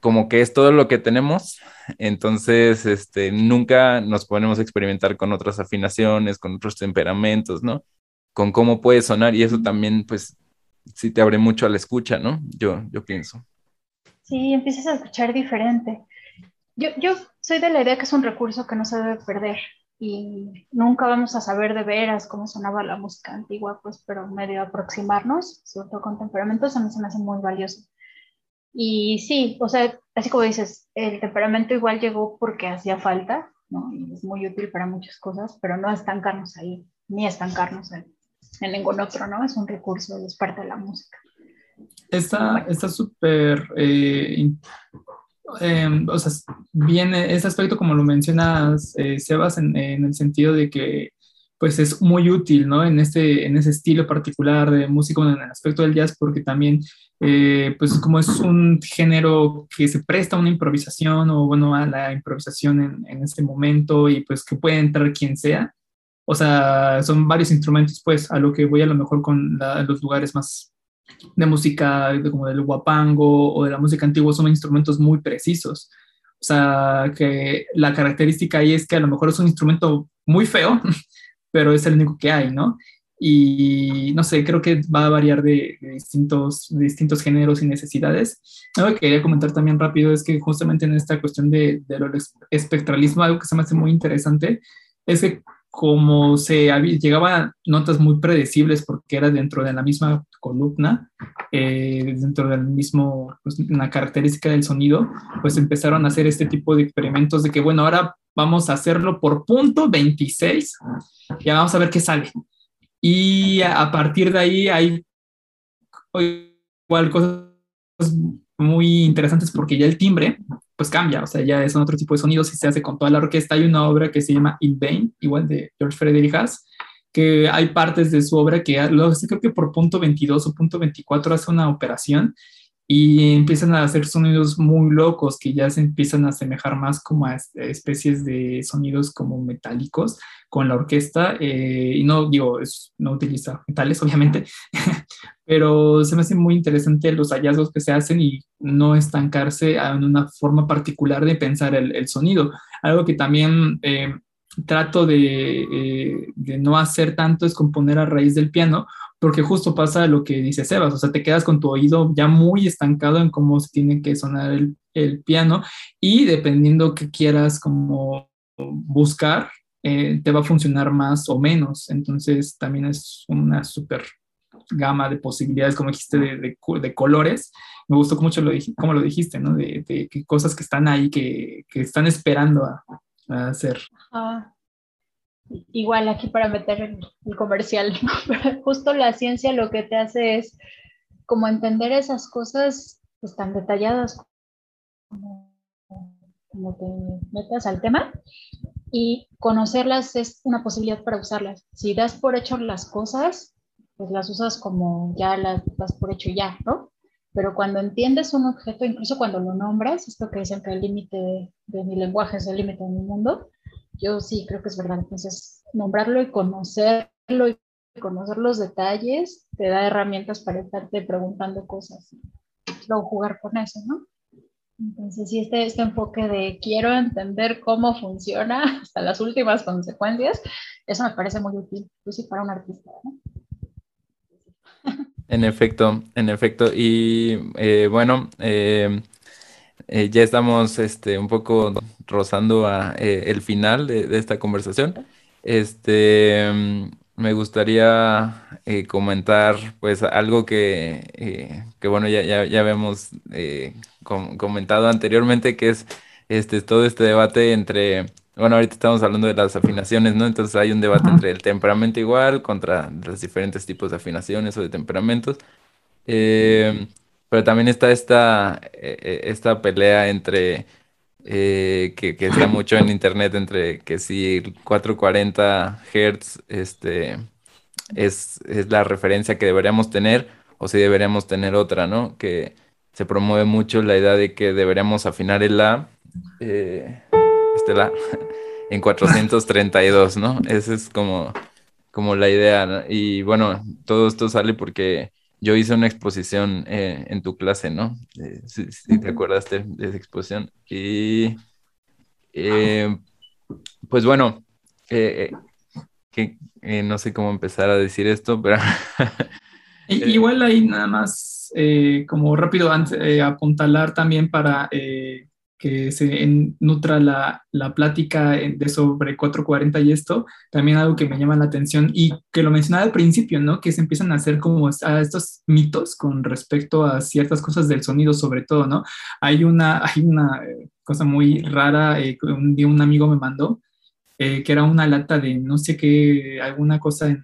como que es todo lo que tenemos, entonces este, nunca nos ponemos a experimentar con otras afinaciones, con otros temperamentos, ¿no? Con cómo puede sonar y eso también, pues, sí te abre mucho a la escucha, ¿no? Yo, yo pienso. Sí, empiezas a escuchar diferente. Yo, yo soy de la idea que es un recurso que no se debe perder y nunca vamos a saber de veras cómo sonaba la música antigua, pues, pero medio aproximarnos, sobre todo con temperamentos, a mí se me hace muy valioso. Y sí, o sea, así como dices, el temperamento igual llegó porque hacía falta, ¿no? Y es muy útil para muchas cosas, pero no estancarnos ahí, ni estancarnos en, en ningún otro, ¿no? Es un recurso, es parte de la música. Está súper, eh, eh, o sea, viene ese aspecto como lo mencionas, eh, Sebas, en, el sentido de que pues es muy útil, ¿no? En, este, en ese estilo particular de música, en el aspecto del jazz, porque también, eh, pues como es un género que se presta a una improvisación o, bueno, a la improvisación en, en este momento y pues que puede entrar quien sea. O sea, son varios instrumentos, pues, a lo que voy a lo mejor con los lugares más de música, como del guapango o de la música antigua, son instrumentos muy precisos. O sea, que la característica ahí es que a lo mejor es un instrumento muy feo, pero es el único que hay, ¿no? Y no sé, creo que va a variar de, distintos, distintos géneros y necesidades. Algo que quería comentar también rápido es que justamente en esta cuestión de, del espectralismo, algo que se me hace muy interesante es que como se llegaba notas muy predecibles porque era dentro de la misma columna, eh, dentro del mismo, pues, una característica del sonido, pues empezaron a hacer este tipo de experimentos de que, bueno, ahora vamos a hacerlo por punto 26, ya vamos a ver qué sale. Y a partir de ahí hay igual cosas muy interesantes porque ya el timbre pues cambia, o sea, ya es otro tipo de sonidos y se hace con toda la orquesta. Hay una obra que se llama In Vain, igual de George Frederick Haas, que hay partes de su obra que creo que por punto 22 o punto 24 hace una operación y empiezan a hacer sonidos muy locos que ya se empiezan a asemejar más como a especies de sonidos como metálicos con la orquesta eh, y no digo, no utiliza metales obviamente, pero se me hace muy interesante los hallazgos que se hacen y no estancarse en una forma particular de pensar el, sonido. Algo que también eh, trato de, eh, de no hacer tanto es componer a raíz del piano, porque justo pasa lo que dice Sebas, o sea, te quedas con tu oído ya muy estancado en cómo se tiene que sonar el, el piano y dependiendo que quieras como buscar, eh, te va a funcionar más o menos. Entonces también es una súper gama de posibilidades, como dijiste, de, de, colores. Me gustó mucho lo, como lo dijiste, ¿no? De, de, cosas que están ahí, que, que están esperando a, a hacer. Ah, igual aquí para meter el, comercial, justo la ciencia lo que te hace es como entender esas cosas pues, tan detalladas como, como te metas al tema y conocerlas es una posibilidad para usarlas. Si das por hecho las cosas, pues las usas como ya las das por hecho ya, ¿no? Pero cuando entiendes un objeto, incluso cuando lo nombras, esto que dicen que el límite de mi lenguaje es el límite de mi mundo, yo sí creo que es verdad. Entonces, nombrarlo y conocerlo y conocer los detalles te da herramientas para estarte preguntando cosas luego jugar con eso, ¿no? Entonces, sí, este, este enfoque de quiero entender cómo funciona hasta las últimas consecuencias, eso me parece muy útil, incluso para un artista, ¿no? En efecto, en efecto. Y eh, bueno, eh, eh, ya estamos este, un poco rozando a, eh, el final de, esta conversación. Este, mm, me gustaría eh, comentar pues algo que, que bueno, ya, ya, ya habíamos comentado anteriormente, que es este, todo este debate entre bueno, ahorita estamos hablando de las afinaciones, ¿no? Entonces hay un debate entre el temperamento igual contra los diferentes tipos de afinaciones o de temperamentos. Eh, pero también está esta, eh, eh, esta pelea entre, que, que, está mucho en internet, entre que si 440 Hz este, es, es la referencia que deberíamos tener o si deberíamos tener otra, ¿no? Que se promueve mucho la idea de que deberíamos afinar el La, este La, en 432, ¿no? Esa es como, como la idea. Y bueno, todo esto sale porque yo hice una exposición eh, en tu clase, ¿no? Eh, si, te acuerdas de, esa exposición. Y eh, pues bueno, que, no sé cómo empezar a decir esto, pero... Igual ahí nada más como rápido apuntalar también para que se nutra la, la, plática de sobre 440 y esto, también algo que me llama la atención y que lo mencionaba al principio, ¿no? Que se empiezan a hacer como a estos mitos con respecto a ciertas cosas del sonido, sobre todo, ¿no? Hay una, hay una eh, cosa muy rara eh, que un día un amigo me mandó, eh, que era una lata de no sé qué, alguna cosa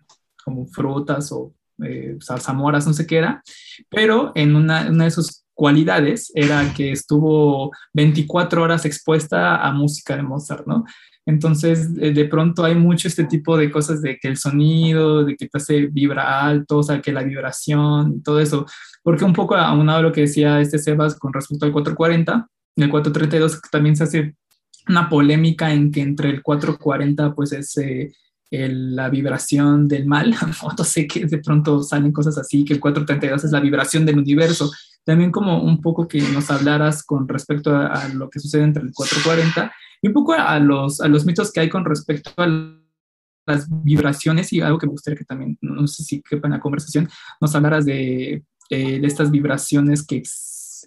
como frutas o eh, no sé qué era, pero en una, una de sus cualidades era que estuvo 24 horas expuesta a música de Mozart, ¿no? Entonces, de pronto hay mucho este tipo de cosas de que el sonido, de que te hace vibra alto, o sea, que la vibración, todo eso. Porque un poco aunado a lo que decía este Sebas con respecto al 440, el 432 también se hace una polémica en que entre el 440 pues es eh, la vibración del mal, o sé que de pronto salen cosas así, que el 432 es la vibración del universo, también como un poco que nos hablaras con respecto a, lo que sucede entre el 440 y un poco a los, a los mitos que hay con respecto a las vibraciones y algo que me gustaría que también, no sé si quepa en la conversación, nos hablaras de, eh, de estas vibraciones que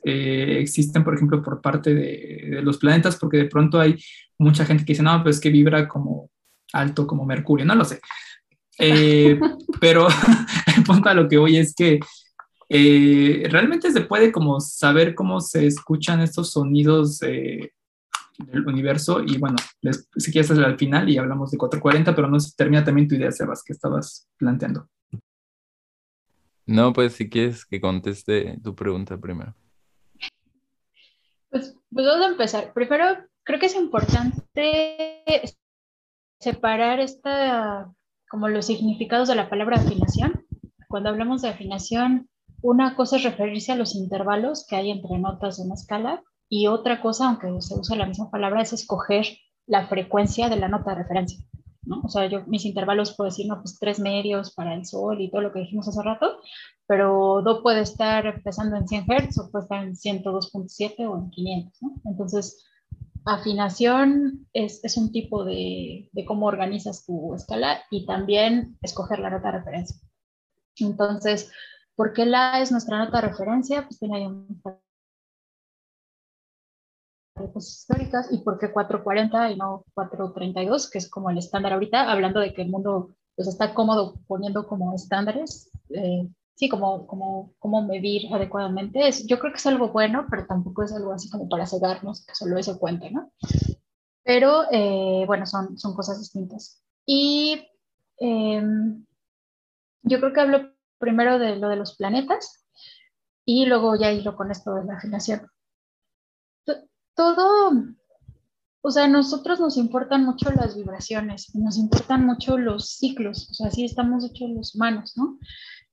eh, existen, por ejemplo, por parte de, de, los planetas, porque de pronto hay mucha gente que dice, no, pues que vibra como alto, como Mercurio, no lo sé. Eh, pero el punto a lo que voy es que eh, realmente se puede como saber cómo se escuchan estos sonidos del universo y bueno, si quieres hacer al final y hablamos de 440, pero no se termina también tu idea, Sebas, que estabas planteando. No, pues si quieres que conteste tu pregunta primero. Pues, pues vamos a empezar. Primero, creo que es importante separar esta, como los significados de la palabra afinación. Cuando hablamos de afinación, una cosa es referirse a los intervalos que hay entre notas de una escala y otra cosa, aunque se usa la misma palabra, es escoger la frecuencia de la nota de referencia. ¿no? O sea, yo mis intervalos puedo decir, no, pues tres medios para el sol y todo lo que dijimos hace rato, pero Do puede estar empezando en 100 Hz o puede estar en 102.7 o en 500, ¿no? Entonces, afinación es, es un tipo de, de, cómo organizas tu escala y también escoger la nota de referencia. Entonces, ¿Por qué la es nuestra nota de referencia? Pues tiene ahí un históricas y por qué 440 y no 432, que es como el estándar ahorita, hablando de que el mundo pues, está cómodo poniendo como estándares, eh, sí, como, como, como medir adecuadamente. Es, yo creo que es algo bueno, pero tampoco es algo así como para cegarnos, que solo eso cuenta, ¿no? Pero eh, bueno, son, son cosas distintas. Y em, yo creo que hablo primero de lo de los planetas y luego ya hilo con esto de la afinación. Todo, o sea, a nosotros nos importan mucho las vibraciones, nos importan mucho los ciclos, o sea, así estamos hechos los humanos, ¿no?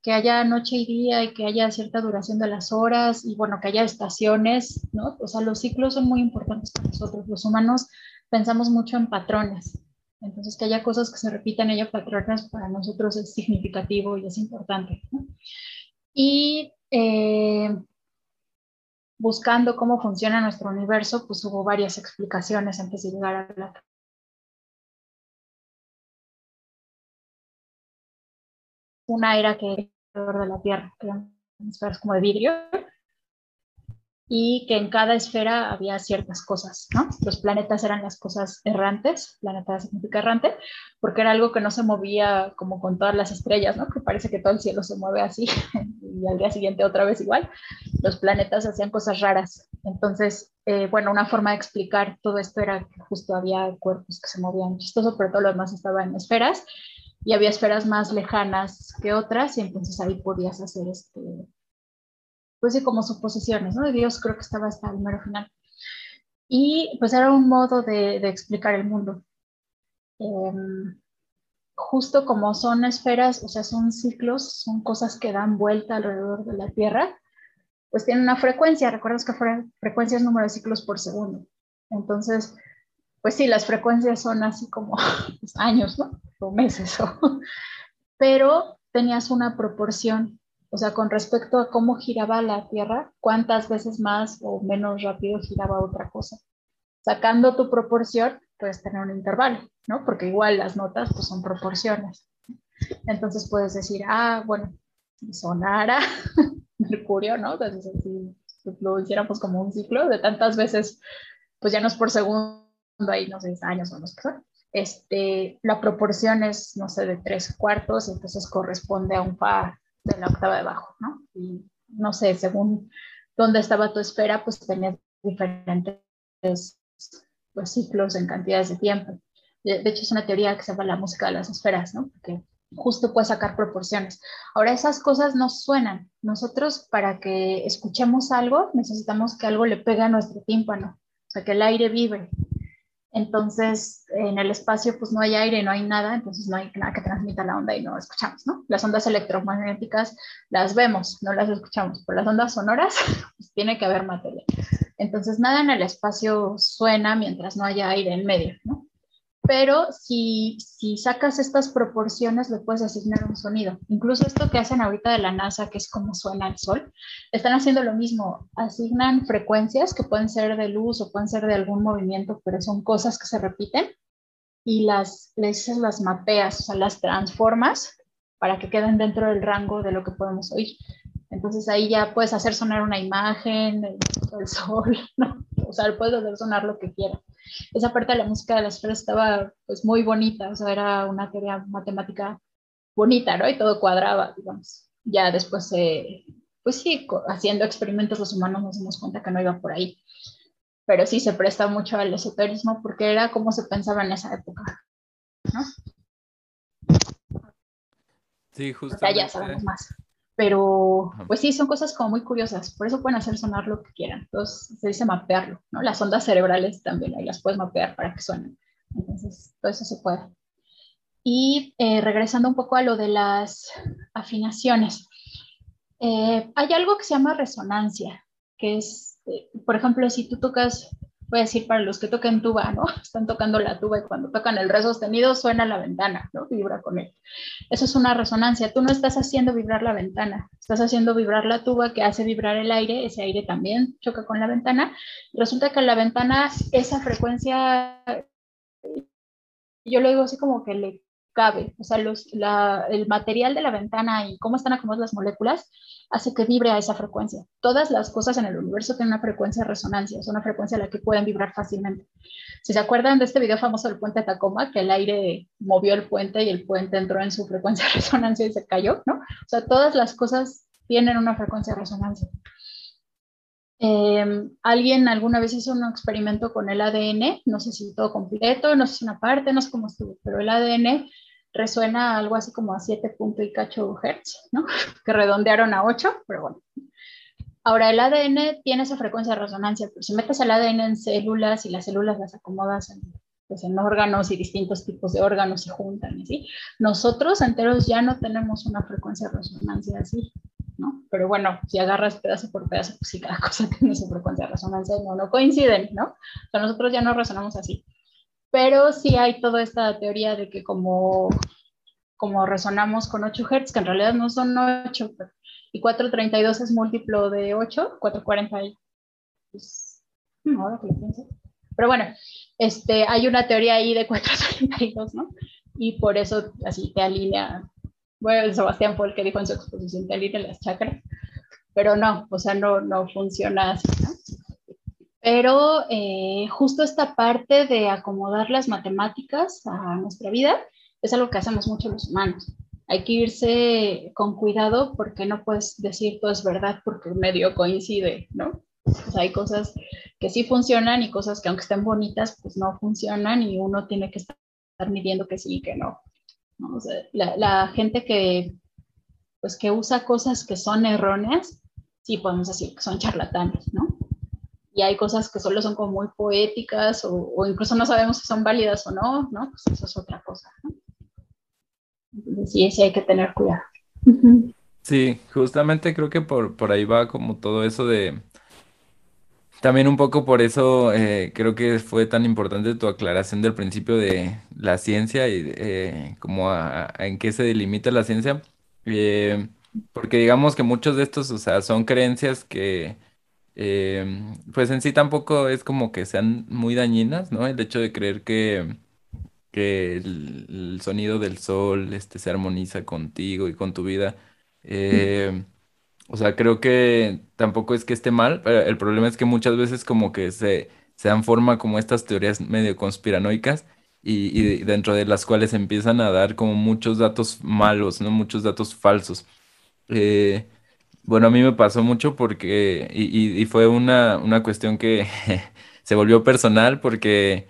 Que haya noche y día y que haya cierta duración de las horas y bueno, que haya estaciones, ¿no? O sea, los ciclos son muy importantes para nosotros. Los humanos pensamos mucho en patrones, entonces, que haya cosas que se repitan, haya patrones, para nosotros es significativo y es importante. Y eh, buscando cómo funciona nuestro universo, pues hubo varias explicaciones antes de llegar a la una era que alrededor de la Tierra, que eran esferas como de vidrio, y que en cada esfera había ciertas cosas, ¿no? Los planetas eran las cosas errantes, planeta significa errante, porque era algo que no se movía como con todas las estrellas, ¿no? Que parece que todo el cielo se mueve así y al día siguiente otra vez igual. Los planetas hacían cosas raras. Entonces, eh, bueno, una forma de explicar todo esto era que justo había cuerpos que se movían chistoso, pero todo lo demás estaba en esferas y había esferas más lejanas que otras y entonces ahí podías hacer este pues sí, como suposiciones, ¿no? Dios creo que estaba hasta el número final. Y pues era un modo de, explicar el mundo. Em, justo como son esferas, o sea, son ciclos, son cosas que dan vuelta alrededor de la Tierra, pues tienen una frecuencia, recuerdas que frecuencia es número de ciclos por segundo. Entonces, pues sí, las frecuencias son así como pues, años, ¿no? O meses, pero tenías una proporción o sea, con respecto a cómo giraba la Tierra, cuántas veces más o menos rápido giraba otra cosa. Sacando tu proporción, puedes tener un intervalo, ¿no? Porque igual las notas pues, son proporciones. Entonces puedes decir, ah, bueno, sonara Mercurio, ¿no? Entonces, si lo hiciéramos como un ciclo de tantas veces, pues ya no es por segundo, ahí no sé, años o no sé Este, la proporción es, no sé, de tres cuartos, entonces corresponde a un fa de la octava de bajo, ¿no? Y no sé, según dónde estaba tu esfera, pues tenías diferentes pues, ciclos en cantidades de tiempo. De, hecho, es una teoría que se llama la música de las esferas, ¿no? Porque justo puede sacar proporciones. Ahora, esas cosas no suenan. Nosotros, para que escuchemos algo, necesitamos que algo le pegue a nuestro tímpano, o sea, que el aire vibre. Entonces, en el espacio pues no hay aire, no hay nada, entonces no hay nada que transmita la onda y no escuchamos, ¿no? Las ondas electromagnéticas las vemos, no las escuchamos, pero las ondas sonoras pues tiene que haber materia. Entonces, nada en el espacio suena mientras no haya aire en medio, ¿no? Pero si, si sacas estas proporciones le puedes asignar un sonido. Incluso esto que hacen ahorita de la NASA, que es como suena el sol, están haciendo lo mismo. Asignan frecuencias que pueden ser de luz o pueden ser de algún movimiento, pero son cosas que se repiten y las, les las mapeas, o sea, las transformas para que queden dentro del rango de lo que podemos oír. Entonces ahí ya puedes hacer sonar una imagen, el, sol, ¿no? O sea, puedes hacer sonar lo que quieras esa parte de la música de las esferas estaba pues muy bonita, o sea, era una teoría matemática bonita, ¿no? Y todo cuadraba, digamos. Ya después, pues sí, haciendo experimentos los humanos nos dimos cuenta que no iba por ahí. Pero sí se presta mucho al esoterismo porque era como se pensaba en esa época, ¿no? Sí, justo. ya sabemos más pero pues sí, son cosas como muy curiosas, por eso pueden hacer sonar lo que quieran, entonces se dice mapearlo, ¿no? Las ondas cerebrales también, ahí las puedes mapear para que suenen, entonces todo eso se puede. Y eh, regresando un poco a lo de las afinaciones, eh, hay algo que se llama resonancia, que es, eh, por ejemplo, si tú tocas voy a decir para los que toquen tuba, ¿no? Están tocando la tuba y cuando tocan el re sostenido suena la ventana, ¿no? Vibra con él. Eso es una resonancia. Tú no estás haciendo vibrar la ventana, estás haciendo vibrar la tuba que hace vibrar el aire, ese aire también choca con la ventana. Resulta que la ventana, esa frecuencia, yo lo digo así como que le cabe, o sea, los, el material de la ventana y cómo están acomodadas las moléculas hace que vibre a esa frecuencia. Todas las cosas en el universo tienen una frecuencia de resonancia, es una frecuencia a la que pueden vibrar fácilmente. Si se acuerdan de este video famoso del puente de Tacoma, que el aire movió el puente y el puente entró en su frecuencia de resonancia y se cayó, ¿no? O sea, todas las cosas tienen una frecuencia de resonancia. Em, alguien alguna vez hizo un experimento con el ADN, no sé si todo completo, no sé si una parte, no sé cómo estuvo, pero el ADN resuena algo así como a 7 punto hertz, ¿no? Que redondearon a 8, pero bueno. Ahora, el ADN tiene esa frecuencia de resonancia, pero si metes el ADN en células y las células las acomodas en, pues, en órganos y distintos tipos de órganos y juntan, ¿sí? Nosotros enteros ya no tenemos una frecuencia de resonancia así, ¿no? Pero bueno, si agarras pedazo por pedazo, pues sí, cada cosa tiene su frecuencia de resonancia, no, no coinciden, ¿no? O sea, nosotros ya no resonamos así pero sí hay toda esta teoría de que como, como resonamos con 8 Hz, que en realidad no son 8, y 432 es múltiplo de 8, 440 pues, ahora que lo pienso. Pero bueno, este, hay una teoría ahí de 432, ¿no? Y por eso así te alinea, bueno, Sebastián el que dijo en su exposición, te alinea las chakras, pero no, o sea, no, no funciona así, ¿no? Pero eh, justo esta parte de acomodar las matemáticas a nuestra vida es algo que hacemos mucho los humanos. Hay que irse con cuidado porque no puedes decir todo es verdad porque medio coincide, ¿no? hay cosas que sí funcionan y cosas que aunque estén bonitas, pues no funcionan y uno tiene que estar midiendo que sí y que no. la, la, gente que, pues, que usa cosas que son erróneas, sí podemos decir que son charlatanes, ¿no? Y hay cosas que solo son como muy poéticas o, incluso no sabemos si son válidas o no, ¿no? Pues eso es otra cosa, ¿no? Sí, sí hay que tener cuidado. Sí, justamente creo que por, por ahí va como todo eso de, también un poco por eso eh, creo que fue tan importante tu aclaración del principio de la ciencia y eh, como en qué se delimita la ciencia. Eh, porque digamos que muchos de estos, o sea, son creencias que pues en sí tampoco es como que sean muy dañinas, ¿no? El hecho de creer que, que el, sonido del sol este, se armoniza contigo y con tu vida. O sea, creo que tampoco es que esté mal, pero el problema es que muchas veces como que se, se dan forma como estas teorías medio conspiranoicas y, y dentro de las cuales empiezan a dar como muchos datos malos, ¿no? Muchos datos falsos. Eh, bueno, a mí me pasó mucho porque, y, y fue una, una cuestión que se volvió personal porque,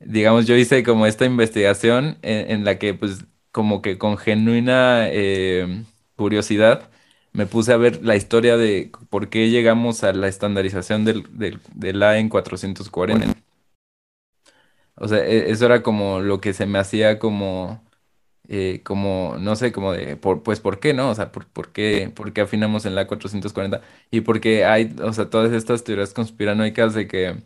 digamos, yo hice como esta investigación en, en la que pues como que con genuina eh, curiosidad me puse a ver la historia de por qué llegamos a la estandarización del, del, A en 440. O sea, e, eso era como lo que se me hacía como, eh, como, no sé, como de, por, pues, ¿por qué, no? O sea, ¿por, por qué, por qué afinamos en la 440? Y porque hay, o sea, todas estas teorías conspiranoicas de que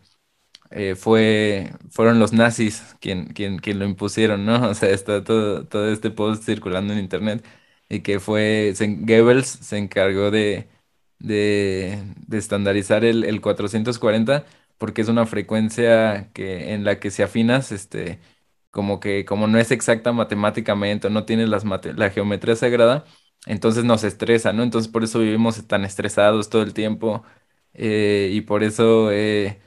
eh, fue, fueron los nazis quien, quien, quien lo impusieron, ¿no? O sea, está todo, todo este post circulando en internet y que fue, Goebbels se encargó de, de, estandarizar el, el, 440 porque es una frecuencia que, en la que si afinas, este, como que como no es exacta matemáticamente o no tiene las la geometría sagrada, entonces nos estresa, ¿no? Entonces por eso vivimos tan estresados todo el tiempo eh, y por eso eh,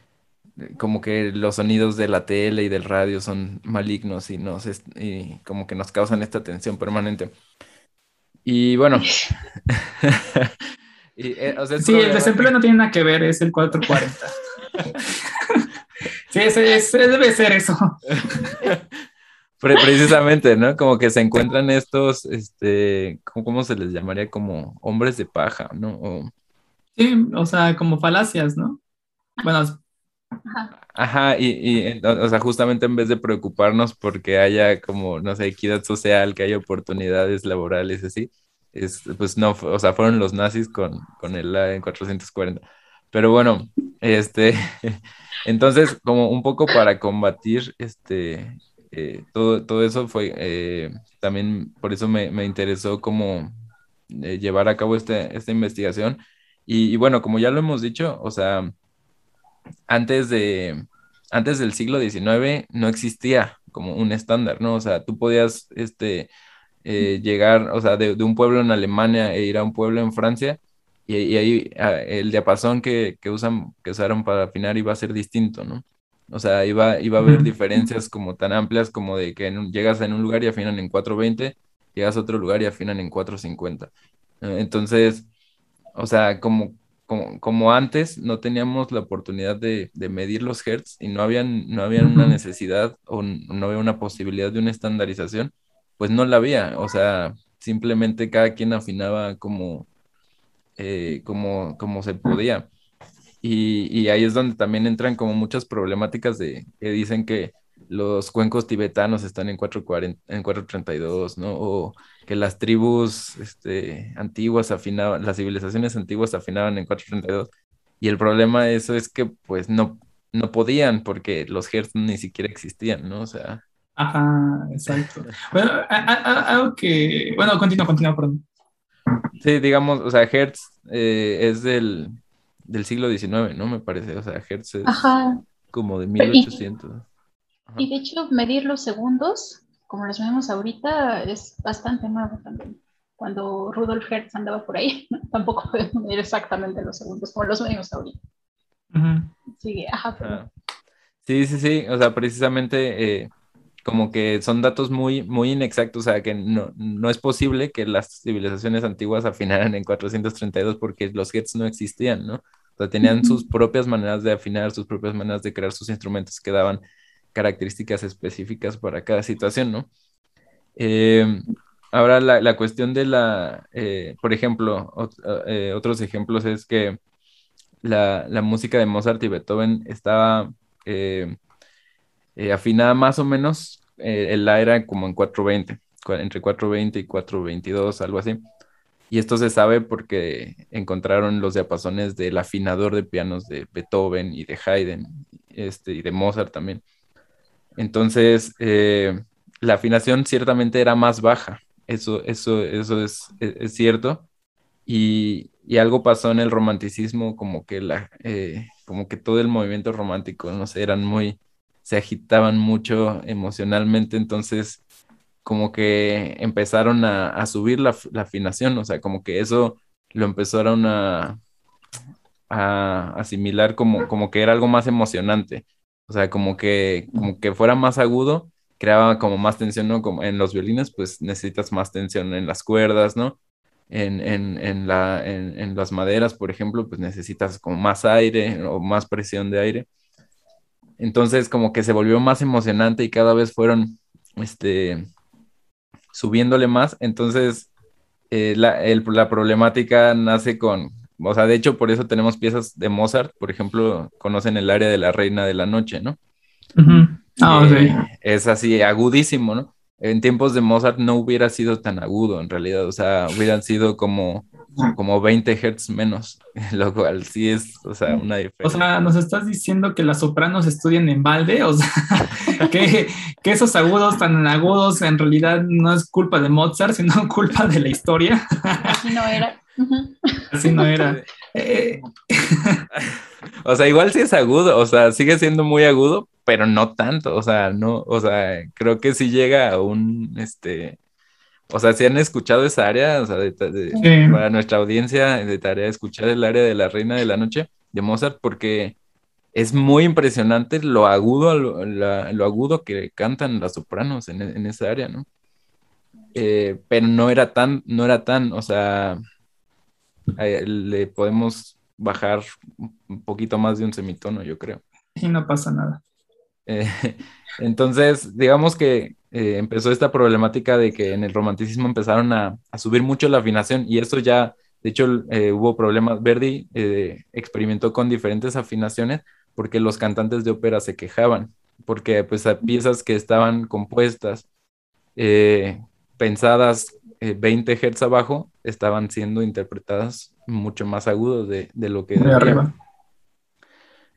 como que los sonidos de la tele y del radio son malignos y, nos, y como que nos causan esta tensión permanente. Y bueno. Eh, sí, el desempleo no tiene nada que ver, es el 440. sí, ese, debe ser eso. Precisamente, ¿no? Como que se encuentran estos, este, ¿cómo, se les llamaría? Como hombres de paja, ¿no? Sí, o sea, como falacias, ¿no? Bueno. Ajá, y, y, o sea, justamente en vez de preocuparnos porque haya como, no sé, equidad social, que haya oportunidades laborales, así, es, pues no, o sea, fueron los nazis con, con el en 440. Pero bueno, este, entonces, como un poco para combatir este, eh, todo, todo eso fue, eh, también por eso me, me interesó como eh, llevar a cabo este, esta investigación. Y, y, bueno, como ya lo hemos dicho, o sea, antes de, antes del siglo XIX no existía como un estándar, ¿no? O sea, tú podías, este, llegar, o sea, de, un pueblo en Alemania e ir a un pueblo en Francia, y, ahí ah, el diapasón que, que, usan, que usaron para afinar iba a ser distinto, ¿no? O sea, iba, iba a haber diferencias como tan amplias como de que llegas en un lugar y afinan en 420, llegas a otro lugar y afinan en 450. Entonces, o sea, como, como, como, antes no teníamos la oportunidad de, de medir los hertz y no, habían, no había una necesidad o no había una posibilidad de una estandarización, pues no la había, o sea, simplemente cada quien afinaba como, eh, como, como se podía. Y, ahí es donde también entran como muchas problemáticas de que dicen que los cuencos tibetanos están en 440, en 432, ¿no? O que las tribus este, antiguas afinaban, las civilizaciones antiguas afinaban en 432. Y el problema de eso es que pues no, no podían porque los hertz ni siquiera existían, ¿no? O sea, Ajá, exacto. Bueno, algo que. Bueno, continúa, continúa, perdón. Sí, digamos, o sea, Hertz eh, es del, del, siglo XIX, ¿no? Me parece. O sea, Hertz es como de 1800. Y, de hecho, medir los segundos, como los vemos ahorita, es bastante nuevo también. Cuando Rudolf Hertz andaba por ahí, tampoco podemos medir exactamente los segundos como los medimos ahorita. Sí, ajá. Sí, sí, sí, o sea, precisamente eh, como que son datos muy, muy inexactos, o sea, que no, no es posible que las civilizaciones antiguas afinaran en 432 porque los hertz no existían, ¿no? O sea, tenían sus propias maneras de afinar, sus propias maneras de crear sus instrumentos que daban características específicas para cada situación, ¿no? Eh, ahora, la, la, cuestión de la, eh, por ejemplo, eh, otros ejemplos es que la, la, música de Mozart y Beethoven estaba afinada más o menos, la era como en 420, entre 420 y 422, algo así. Y esto se sabe porque encontraron los diapasones del afinador de pianos de Beethoven y de Haydn este, y de Mozart también. Entonces, eh, la afinación ciertamente era más baja, eso, eso, eso es, es, cierto. Y, y, algo pasó en el romanticismo, como que, la, eh, como que todo el movimiento romántico, no sé, eran muy, se agitaban mucho emocionalmente, entonces como que empezaron a, subir la, la, afinación, o sea, como que eso lo empezaron a, a asimilar como, como que era algo más emocionante, o sea, como que, como que fuera más agudo, creaba como más tensión, ¿no? Como en los violines, pues necesitas más tensión en las cuerdas, ¿no? En, en, en, la, en, en las maderas, por ejemplo, pues necesitas como más aire o más presión de aire. Entonces, como que se volvió más emocionante y cada vez fueron, este, subiéndole más. Entonces, eh, la, la, problemática nace con, o sea, de hecho, por eso tenemos piezas de Mozart, por ejemplo, conocen el área de la Reina de la Noche, ¿no? Ah, es así, agudísimo, ¿no? En tiempos de Mozart no hubiera sido tan agudo, en realidad, o sea, hubieran sido como como 20 Hz menos, lo cual sí es, o sea, una diferencia. O sea, nos estás diciendo que las sopranos estudian en balde, o sea, que, que, esos agudos tan agudos en realidad no es culpa de Mozart, sino culpa de la historia. Así no era. Así no era. Eh, o sea, igual sí es agudo, o sea, sigue siendo muy agudo, pero no tanto, o sea, no, o sea, creo que sí llega a un, este, o sea, si han escuchado esa área, o sea, para nuestra audiencia de tarea escuchar el área de la Reina de la Noche de Mozart, porque es muy impresionante lo agudo, lo, agudo que cantan las sopranos en, esa área, ¿no? Eh, pero no era tan, no era tan, o sea, le podemos bajar un poquito más de un semitono, yo creo. Y no pasa nada. Eh, entonces, digamos que eh, empezó esta problemática de que en el romanticismo empezaron a, subir mucho la afinación y eso ya, de hecho, eh, hubo problemas. Verdi eh, experimentó con diferentes afinaciones porque los cantantes de ópera se quejaban, porque pues piezas que estaban compuestas, pensadas 20 Hz abajo, estaban siendo interpretadas mucho más agudos de, lo que... De arriba.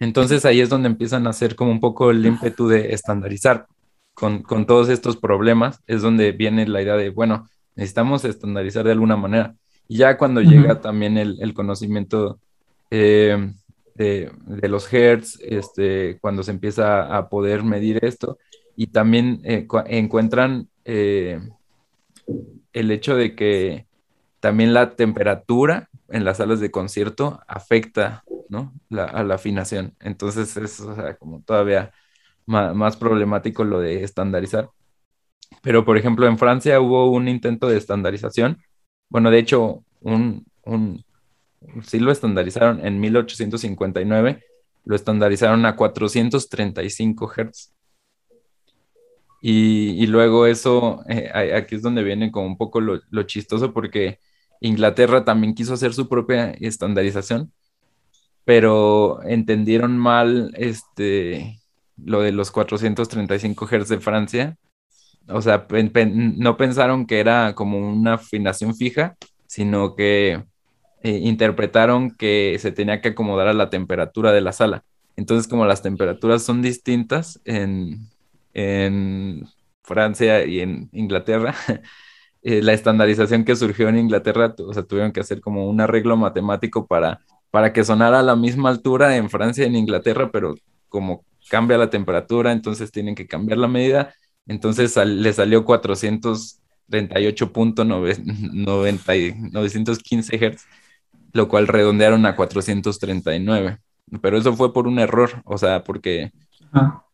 Entonces ahí es donde empiezan a hacer como un poco el ímpetu de estandarizar con, con, todos estos problemas, es donde viene la idea de, bueno, necesitamos estandarizar de alguna manera. Y ya cuando llega también el, el conocimiento eh, de, de, los hertz, este, cuando se empieza a poder medir esto, y también eh, encuentran eh, el hecho de que también la temperatura en las salas de concierto afecta ¿no? la, a la afinación. Entonces es como todavía más, problemático lo de estandarizar. Pero, por ejemplo, en Francia hubo un intento de estandarización. Bueno, de hecho, un, un, sí lo estandarizaron en 1859, lo estandarizaron a 435 Hz. Y, y luego eso, eh, aquí es donde viene como un poco lo, lo, chistoso porque Inglaterra también quiso hacer su propia estandarización, pero entendieron mal este, lo de los 435 Hz de Francia. O sea, no pensaron que era como una afinación fija, sino que eh, interpretaron que se tenía que acomodar a la temperatura de la sala. Entonces, como las temperaturas son distintas en, Francia y en Inglaterra, eh, la estandarización que surgió en Inglaterra, o sea, tuvieron que hacer como un arreglo matemático para, para que sonara a la misma altura en Francia y en Inglaterra, pero como cambia la temperatura, entonces tienen que cambiar la medida. Entonces le salió 438.915 Hz, lo cual redondearon a 439. pero eso fue por un error, o sea, porque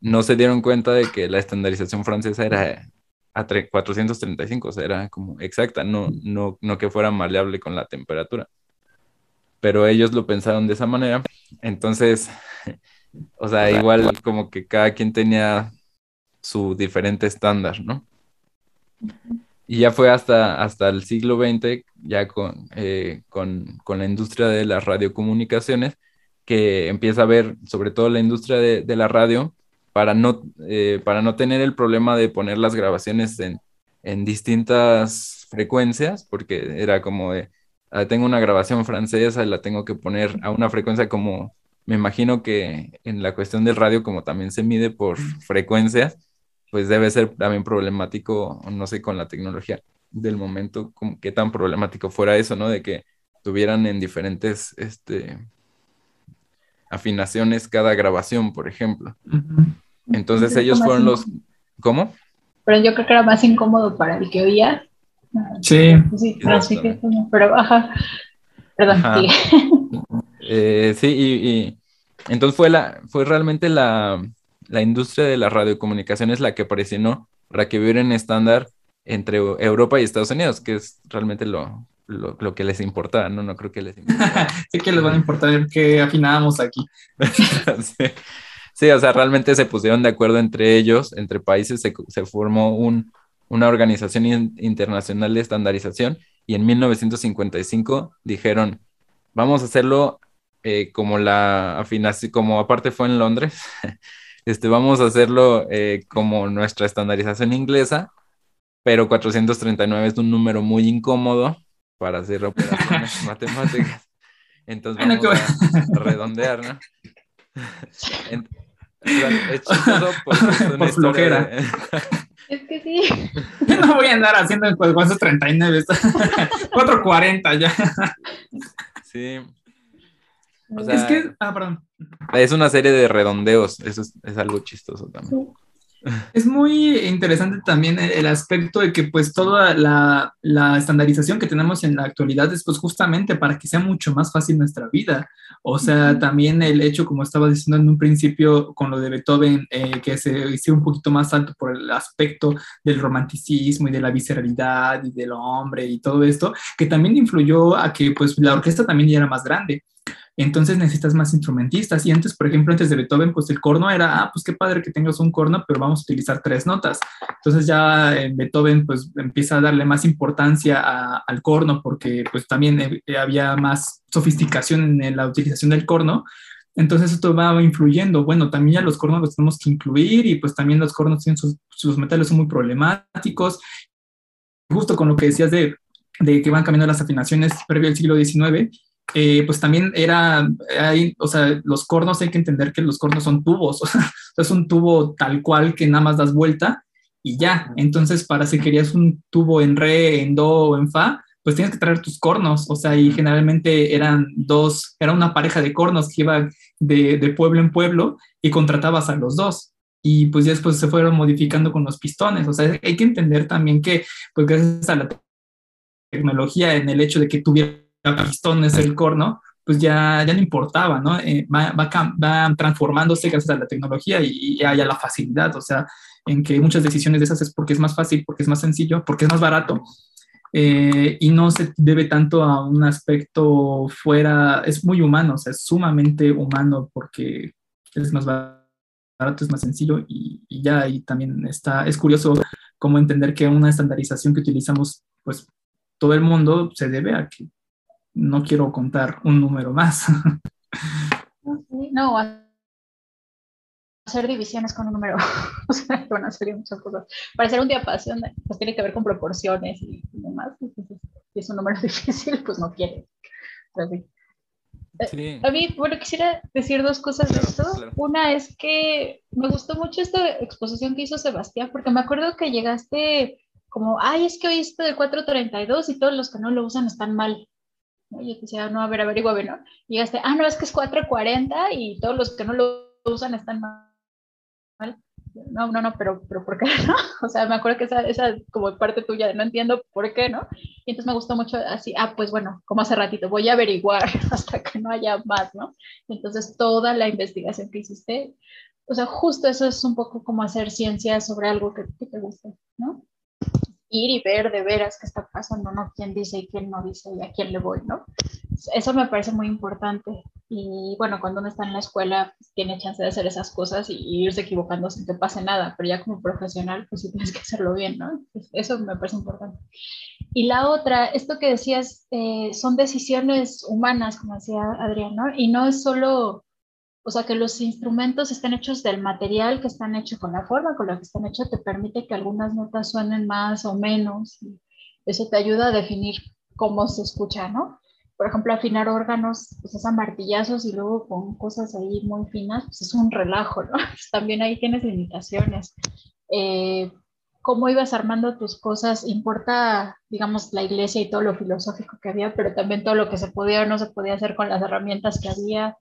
no se dieron cuenta de que la estandarización francesa era a 435, o sea, era como exacta, no, no, no que fuera maleable con la temperatura. Pero ellos lo pensaron de esa manera, entonces, o sea, igual como que cada quien tenía su diferente estándar, ¿no? Y ya fue hasta, hasta el siglo XX, ya con, eh, con, con, la industria de las radiocomunicaciones, que empieza a ver, sobre todo la industria de, de la radio, para no, eh, para no tener el problema de poner las grabaciones en, en distintas frecuencias, porque era como de, tengo una grabación francesa y la tengo que poner a una frecuencia como, me imagino que en la cuestión del radio, como también se mide por frecuencias, pues debe ser también problemático, no sé, con la tecnología del momento, como qué tan problemático fuera eso, ¿no? De que tuvieran en diferentes este, afinaciones cada grabación, por ejemplo. Entonces ellos fueron los... ¿Cómo? Pero yo creo que era más incómodo para el que oía. Sí. Sí, así que, pero, ajá. Perdón. Eh, sí, y, entonces fue, la, fue realmente la, la industria de las radiocomunicaciones la que presionó para que hubiera un estándar entre Europa y Estados Unidos, que es realmente lo, lo, que les importaba, ¿no? No creo que les importara. sí que les van a importar que afinábamos aquí. sí. o sea, realmente se pusieron de acuerdo entre ellos, entre países, se, se formó un, una organización internacional de estandarización y en 1955 dijeron, vamos a hacerlo eh, como la afinación, como aparte fue en Londres, este, vamos a hacerlo eh, como nuestra estandarización inglesa, pero 439 es un número muy incómodo para hacer operaciones matemáticas. Entonces vamos a, redondear, ¿no? es chistoso porque es una flojera. Es que sí. No voy a andar haciendo 439, 440 ya. Sí. es que, ah, perdón. Es una serie de redondeos, eso es, es algo chistoso también. Es muy interesante también el aspecto de que pues toda la, la, estandarización que tenemos en la actualidad es pues justamente para que sea mucho más fácil nuestra vida. O sea, también el hecho, como estaba diciendo en un principio con lo de Beethoven, eh, que se hizo un poquito más alto por el aspecto del romanticismo y de la visceralidad y del hombre y todo esto, que también influyó a que pues la orquesta también ya era más grande entonces necesitas más instrumentistas. Y antes, por ejemplo, antes de Beethoven, pues el corno era, ah, pues qué padre que tengas un corno, pero vamos a utilizar tres notas. Entonces ya en Beethoven, pues empieza a darle más importancia al corno, porque pues también eh, había más sofisticación en la utilización del corno. Entonces esto va influyendo. Bueno, también ya los cornos los tenemos que incluir y pues también los cornos tienen sus, sus metales son muy problemáticos. Justo con lo que decías de, de que van cambiando las afinaciones previo al siglo XIX, eh, pues también era, o sea, los cornos hay que entender que los cornos son tubos, o sea, es un tubo tal cual que nada más das vuelta y ya. Entonces, para si querías un tubo en re, en do o en fa, pues tienes que traer tus cornos, o sea, y generalmente eran dos, era una pareja de cornos que iba de, de pueblo en pueblo y contratabas a los dos y pues ya después se fueron modificando con los pistones. O sea, hay que entender también que, pues gracias a la tecnología, en el hecho de que tuviera pistones, el corno, pues ya, ya no importaba, ¿no? Eh, va, va, transformándose gracias a la tecnología y, y a la facilidad, o sea, en que muchas decisiones de esas es porque es más fácil, porque es más sencillo, porque es más barato. Eh, y no se debe tanto a un aspecto fuera, es muy humano, o sea, es sumamente humano porque es más barato, es más sencillo y, y ya y también está, es curioso cómo entender que una estandarización que utilizamos, pues todo el mundo se debe a que no quiero contar un número más. No, hacer divisiones con un número, o sea, van a salir muchas cosas. Para hacer un diapasón, pues tiene que ver con proporciones y, demás. si es un número difícil, pues no quiere. Eh, a mí, bueno, quisiera decir dos cosas de esto. Una es que me gustó mucho esta exposición que hizo Sebastián, porque me acuerdo que llegaste como, ay, es que oíste de 432 y todos los que no lo usan están mal. Yo te decía, no, a ver, averigua, ¿no? Y llegaste, ah, no, es que es 440 y todos los que no lo usan están mal. No, no, no, pero, pero ¿por qué no? O sea, me acuerdo que esa, esa como parte tuya no entiendo por qué, ¿no? Y entonces me gustó mucho así, ah, pues bueno, como hace ratito, voy a averiguar hasta que no haya más, ¿no? Entonces toda la investigación que hiciste, o sea, justo eso es un poco como hacer ciencia sobre algo que, que te guste, ¿no? Ir y ver de veras qué está pasando, ¿no? Quién dice y quién no dice y a quién le voy, ¿no? Eso me parece muy importante. Y bueno, cuando uno está en la escuela, pues, tiene chance de hacer esas cosas y, irse equivocando sin que pase nada, pero ya como profesional, pues sí tienes que hacerlo bien, ¿no? Eso me parece importante. Y la otra, esto que decías, eh, son decisiones humanas, como decía Adrián, ¿no? Y no es solo o sea, que los instrumentos estén hechos del material que están hechos, con la forma con la que están hechos, te permite que algunas notas suenen más o menos. eso te ayuda a definir cómo se escucha, ¿no? Por ejemplo, afinar órganos, pues es a martillazos y luego con cosas ahí muy finas, pues es un relajo, ¿no? También ahí tienes limitaciones. Eh, cómo ibas armando tus cosas, importa, digamos, la iglesia y todo lo filosófico que había, pero también todo lo que se podía o no se podía hacer con las herramientas que había,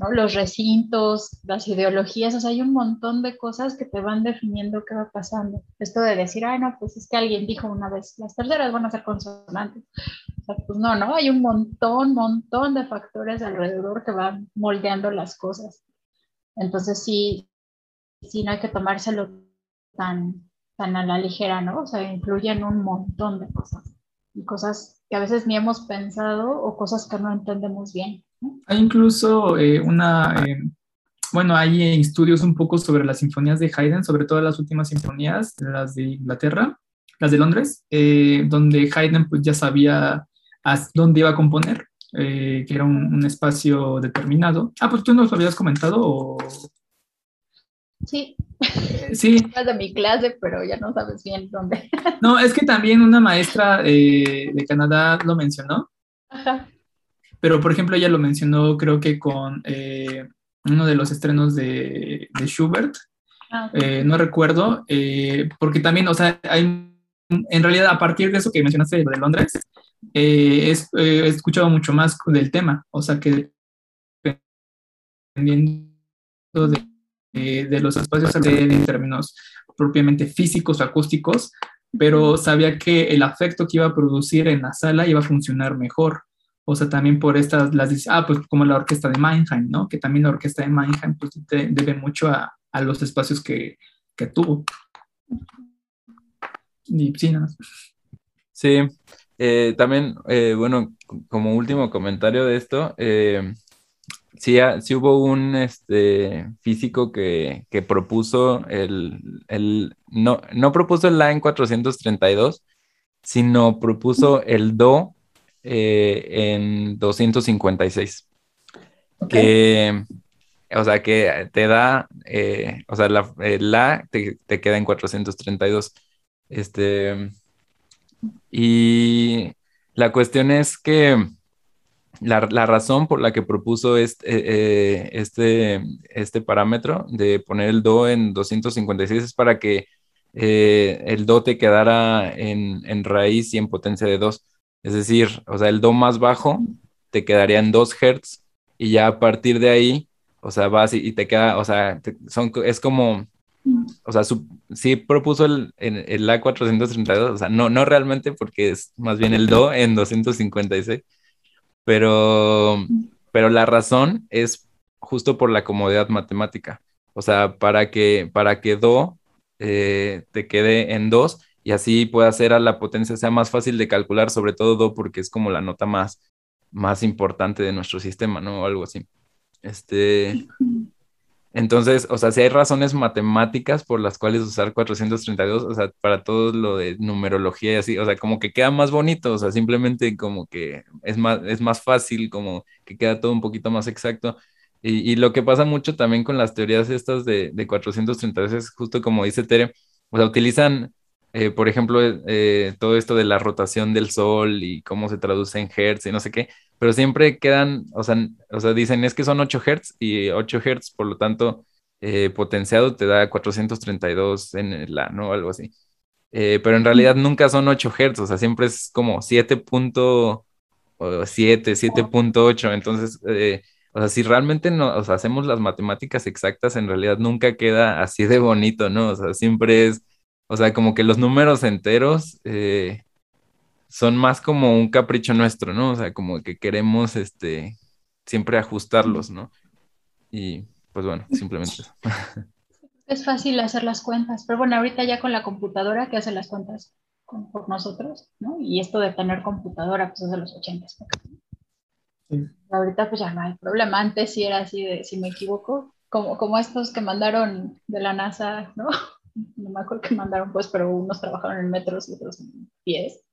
¿no? los recintos, las ideologías, o sea, hay un montón de cosas que te van definiendo qué va pasando. Esto de decir, ay, no, pues es que alguien dijo una vez, las terceras van a ser consonantes. O sea, pues no, no, hay un montón, montón de factores alrededor que van moldeando las cosas. Entonces, sí, sí, no hay que tomárselo tan, tan a la ligera, ¿no? O sea, incluyen un montón de cosas y cosas que a veces ni hemos pensado o cosas que no entendemos bien. Hay incluso eh, una, eh, bueno, hay estudios un poco sobre las sinfonías de Haydn, sobre todo las últimas sinfonías, las de Inglaterra, las de Londres, eh, donde Haydn pues ya sabía dónde iba a componer, que era un, un, espacio determinado. Ah, pues tú nos lo habías comentado o... Sí, Sí. de mi clase, pero ya no sabes bien dónde. No, es que también una maestra eh, de Canadá lo mencionó. Ajá. Pero, por ejemplo, ella lo mencionó, creo que con eh, uno de los estrenos de, Schubert. Ah, eh, no recuerdo, porque también, o sea, hay, en realidad, a partir de eso que mencionaste de Londres, he escuchado mucho más del tema. O sea, que dependiendo de eh, de los espacios en términos propiamente físicos o acústicos, pero sabía que el afecto que iba a producir en la sala iba a funcionar mejor. O sea, también por estas, las ah, pues como la orquesta de Mannheim, ¿no? Que también la orquesta de Mannheim pues, debe mucho a, a, los espacios que, que tuvo. Y sí, nada Sí, eh, también, eh, bueno, como último comentario de esto, eh, sí, sí hubo un este, físico que, propuso el, no, no propuso el La en 432, sino propuso el Do eh, en 256. Que, o sea, que te da, eh, o sea, la, el La te, te, queda en 432. Este, y la cuestión es que la, razón por la que propuso este, este, este, parámetro de poner el Do en 256 es para que eh, el Do te quedara en, raíz y en potencia de 2. Es decir, o sea, el Do más bajo te quedaría en 2 Hz y ya a partir de ahí, o sea, vas y, te queda, o sea, son, es como, o sea, sí propuso el, el, A432, o sea, no, no realmente porque es más bien el Do en 256 pero, pero la razón es justo por la comodidad matemática. O sea, para que, para que Do eh, te quede en 2 y así pueda ser a la potencia sea más fácil de calcular, sobre todo Do porque es como la nota más, más importante de nuestro sistema, ¿no? O algo así. Este, entonces, o sea, si hay razones matemáticas por las cuales usar 432, o sea, para todo lo de numerología y así, o sea, como que queda más bonito, o sea, simplemente como que es más, es más fácil, como que queda todo un poquito más exacto. Y, lo que pasa mucho también con las teorías estas de, de 432 es justo como dice Tere, o sea, utilizan, eh, por ejemplo, eh, todo esto de la rotación del Sol y cómo se traduce en Hertz y no sé qué, pero siempre quedan, o sea, o sea, dicen es que son 8 Hz y 8 Hz, por lo tanto, eh, potenciado te da 432 en la, ¿no? Algo así. Eh, pero en realidad nunca son 8 Hz, o sea, siempre es como 7.7, 7.8, entonces, eh, o sea, si realmente hacemos las matemáticas exactas, en realidad nunca queda así de bonito, ¿no? O sea, siempre es, o sea, como que los números enteros, son más como un capricho nuestro, ¿no? O sea, como que queremos este, siempre ajustarlos, ¿no? Y pues bueno, simplemente eso. Es fácil hacer las cuentas, pero bueno, ahorita ya con la computadora que hace las cuentas por nosotros, ¿no? Y esto de tener computadora, pues es de los 80. Sí. Ahorita pues ya no hay problema. Antes sí era así de, si me equivoco, como, como estos que mandaron de la NASA, ¿no? No me acuerdo que mandaron pues, pero unos trabajaron en metros y otros en pies.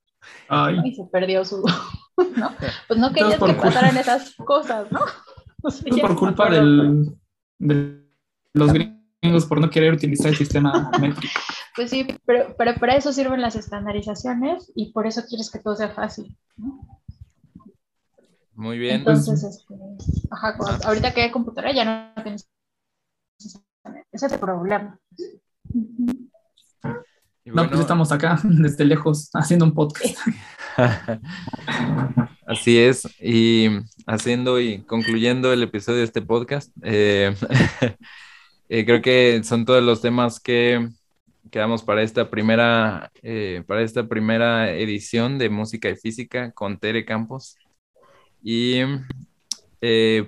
Y se perdió su... ¿no? Pues no querías que pasaran esas cosas, ¿no? por culpa del, de los gringos por no querer utilizar el sistema métrico. Pues sí, pero, pero para eso sirven las estandarizaciones y por eso quieres que todo sea fácil. Muy bien. Entonces, este, ajá, ah. ahorita que hay computadora ya no tienes ese es el problema. No, pues estamos acá desde lejos haciendo un podcast. Así es, y haciendo y concluyendo el episodio de este podcast, eh, eh, creo que son todos los temas que quedamos para esta primera, eh, para esta primera edición de Música y Física con Tere Campos. Y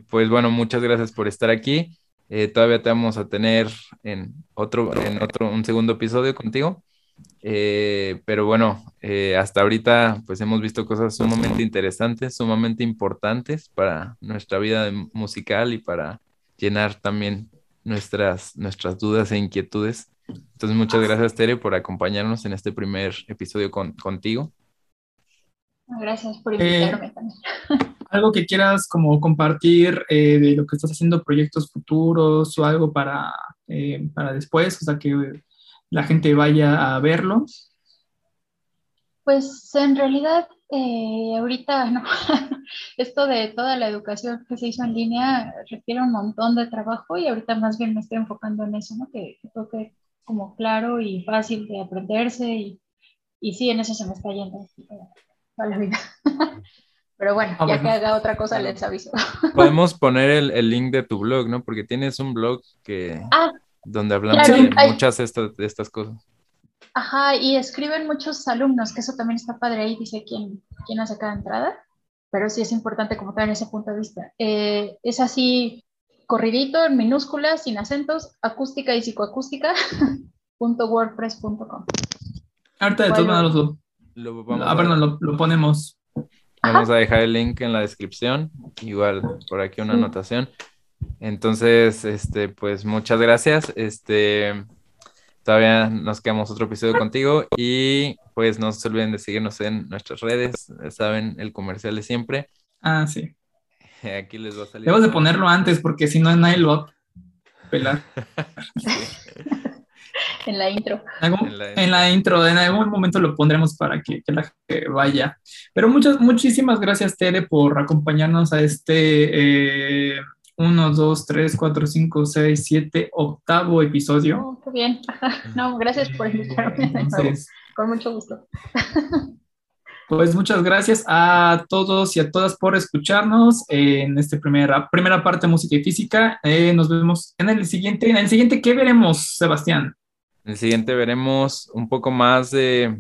pues bueno, muchas gracias por estar aquí. Todavía te vamos a tener en otro, en otro, un segundo episodio contigo. Eh, pero bueno, eh, hasta ahorita pues hemos visto cosas sumamente interesantes, sumamente importantes para nuestra vida musical y para llenar también nuestras, nuestras dudas e inquietudes. Entonces muchas gracias Tere por acompañarnos en este primer episodio contigo. Gracias por invitarme también. Algo que quieras como compartir de lo que estás haciendo, proyectos futuros o algo para, para después, o sea que la gente vaya a verlo? Pues en realidad, eh, ahorita no. Esto de toda la educación que se hizo en línea requiere un montón de trabajo y ahorita más bien me estoy enfocando en eso, ¿no? Que, que como claro y fácil de aprenderse y, y sí, en eso se me está yendo la vida. Pero bueno, ah, ya que haga otra cosa les aviso. Podemos poner el, el, link de tu blog, ¿no? Porque tienes un blog que... Ah, donde hablamos de muchas de estas, de estas cosas. Ajá, y escriben muchos alumnos, que eso también está padre ahí, dice quién, quién hace cada entrada, pero sí es importante como tener ese punto de vista. Eh, es así, corridito, en minúsculas, sin acentos, acústica y psicoacústica, wordpress.com. Ahorita de todos modos lo, lo, ah, lo, lo, ponemos. Vamos a dejar el link en la descripción, igual por aquí una anotación. Entonces, este, pues muchas gracias. Este, todavía nos quedamos otro episodio contigo y pues no se olviden de seguirnos en nuestras redes. Saben, el comercial de siempre. Ah, sí. Aquí les va a salir. Debemos de ponerlo antes porque si no nadie lo va a pelar. en la intro. En la, intro, en algún momento lo pondremos para que, la gente vaya. Pero muchas, muchísimas gracias, Tere, por acompañarnos a este eh, 1, 2, 3, 4, 5, 6, 7, octavo episodio. Oh, qué bien. No, gracias por invitarme. Con mucho gusto. Pues muchas gracias a todos y a todas por escucharnos en esta primera, primera parte de música y física. Eh, nos vemos en el siguiente. En el siguiente, ¿qué veremos, Sebastián? En el siguiente veremos un poco más de,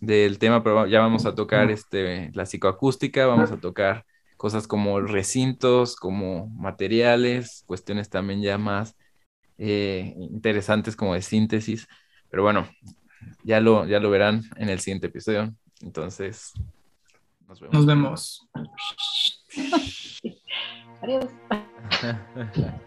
del tema, pero ya vamos a tocar este, la psicoacústica, vamos a tocar cosas como recintos, como materiales, cuestiones también ya más eh, interesantes como de síntesis. Pero bueno, ya lo, ya lo verán en el siguiente episodio. Entonces, nos vemos. Nos vemos. Adiós.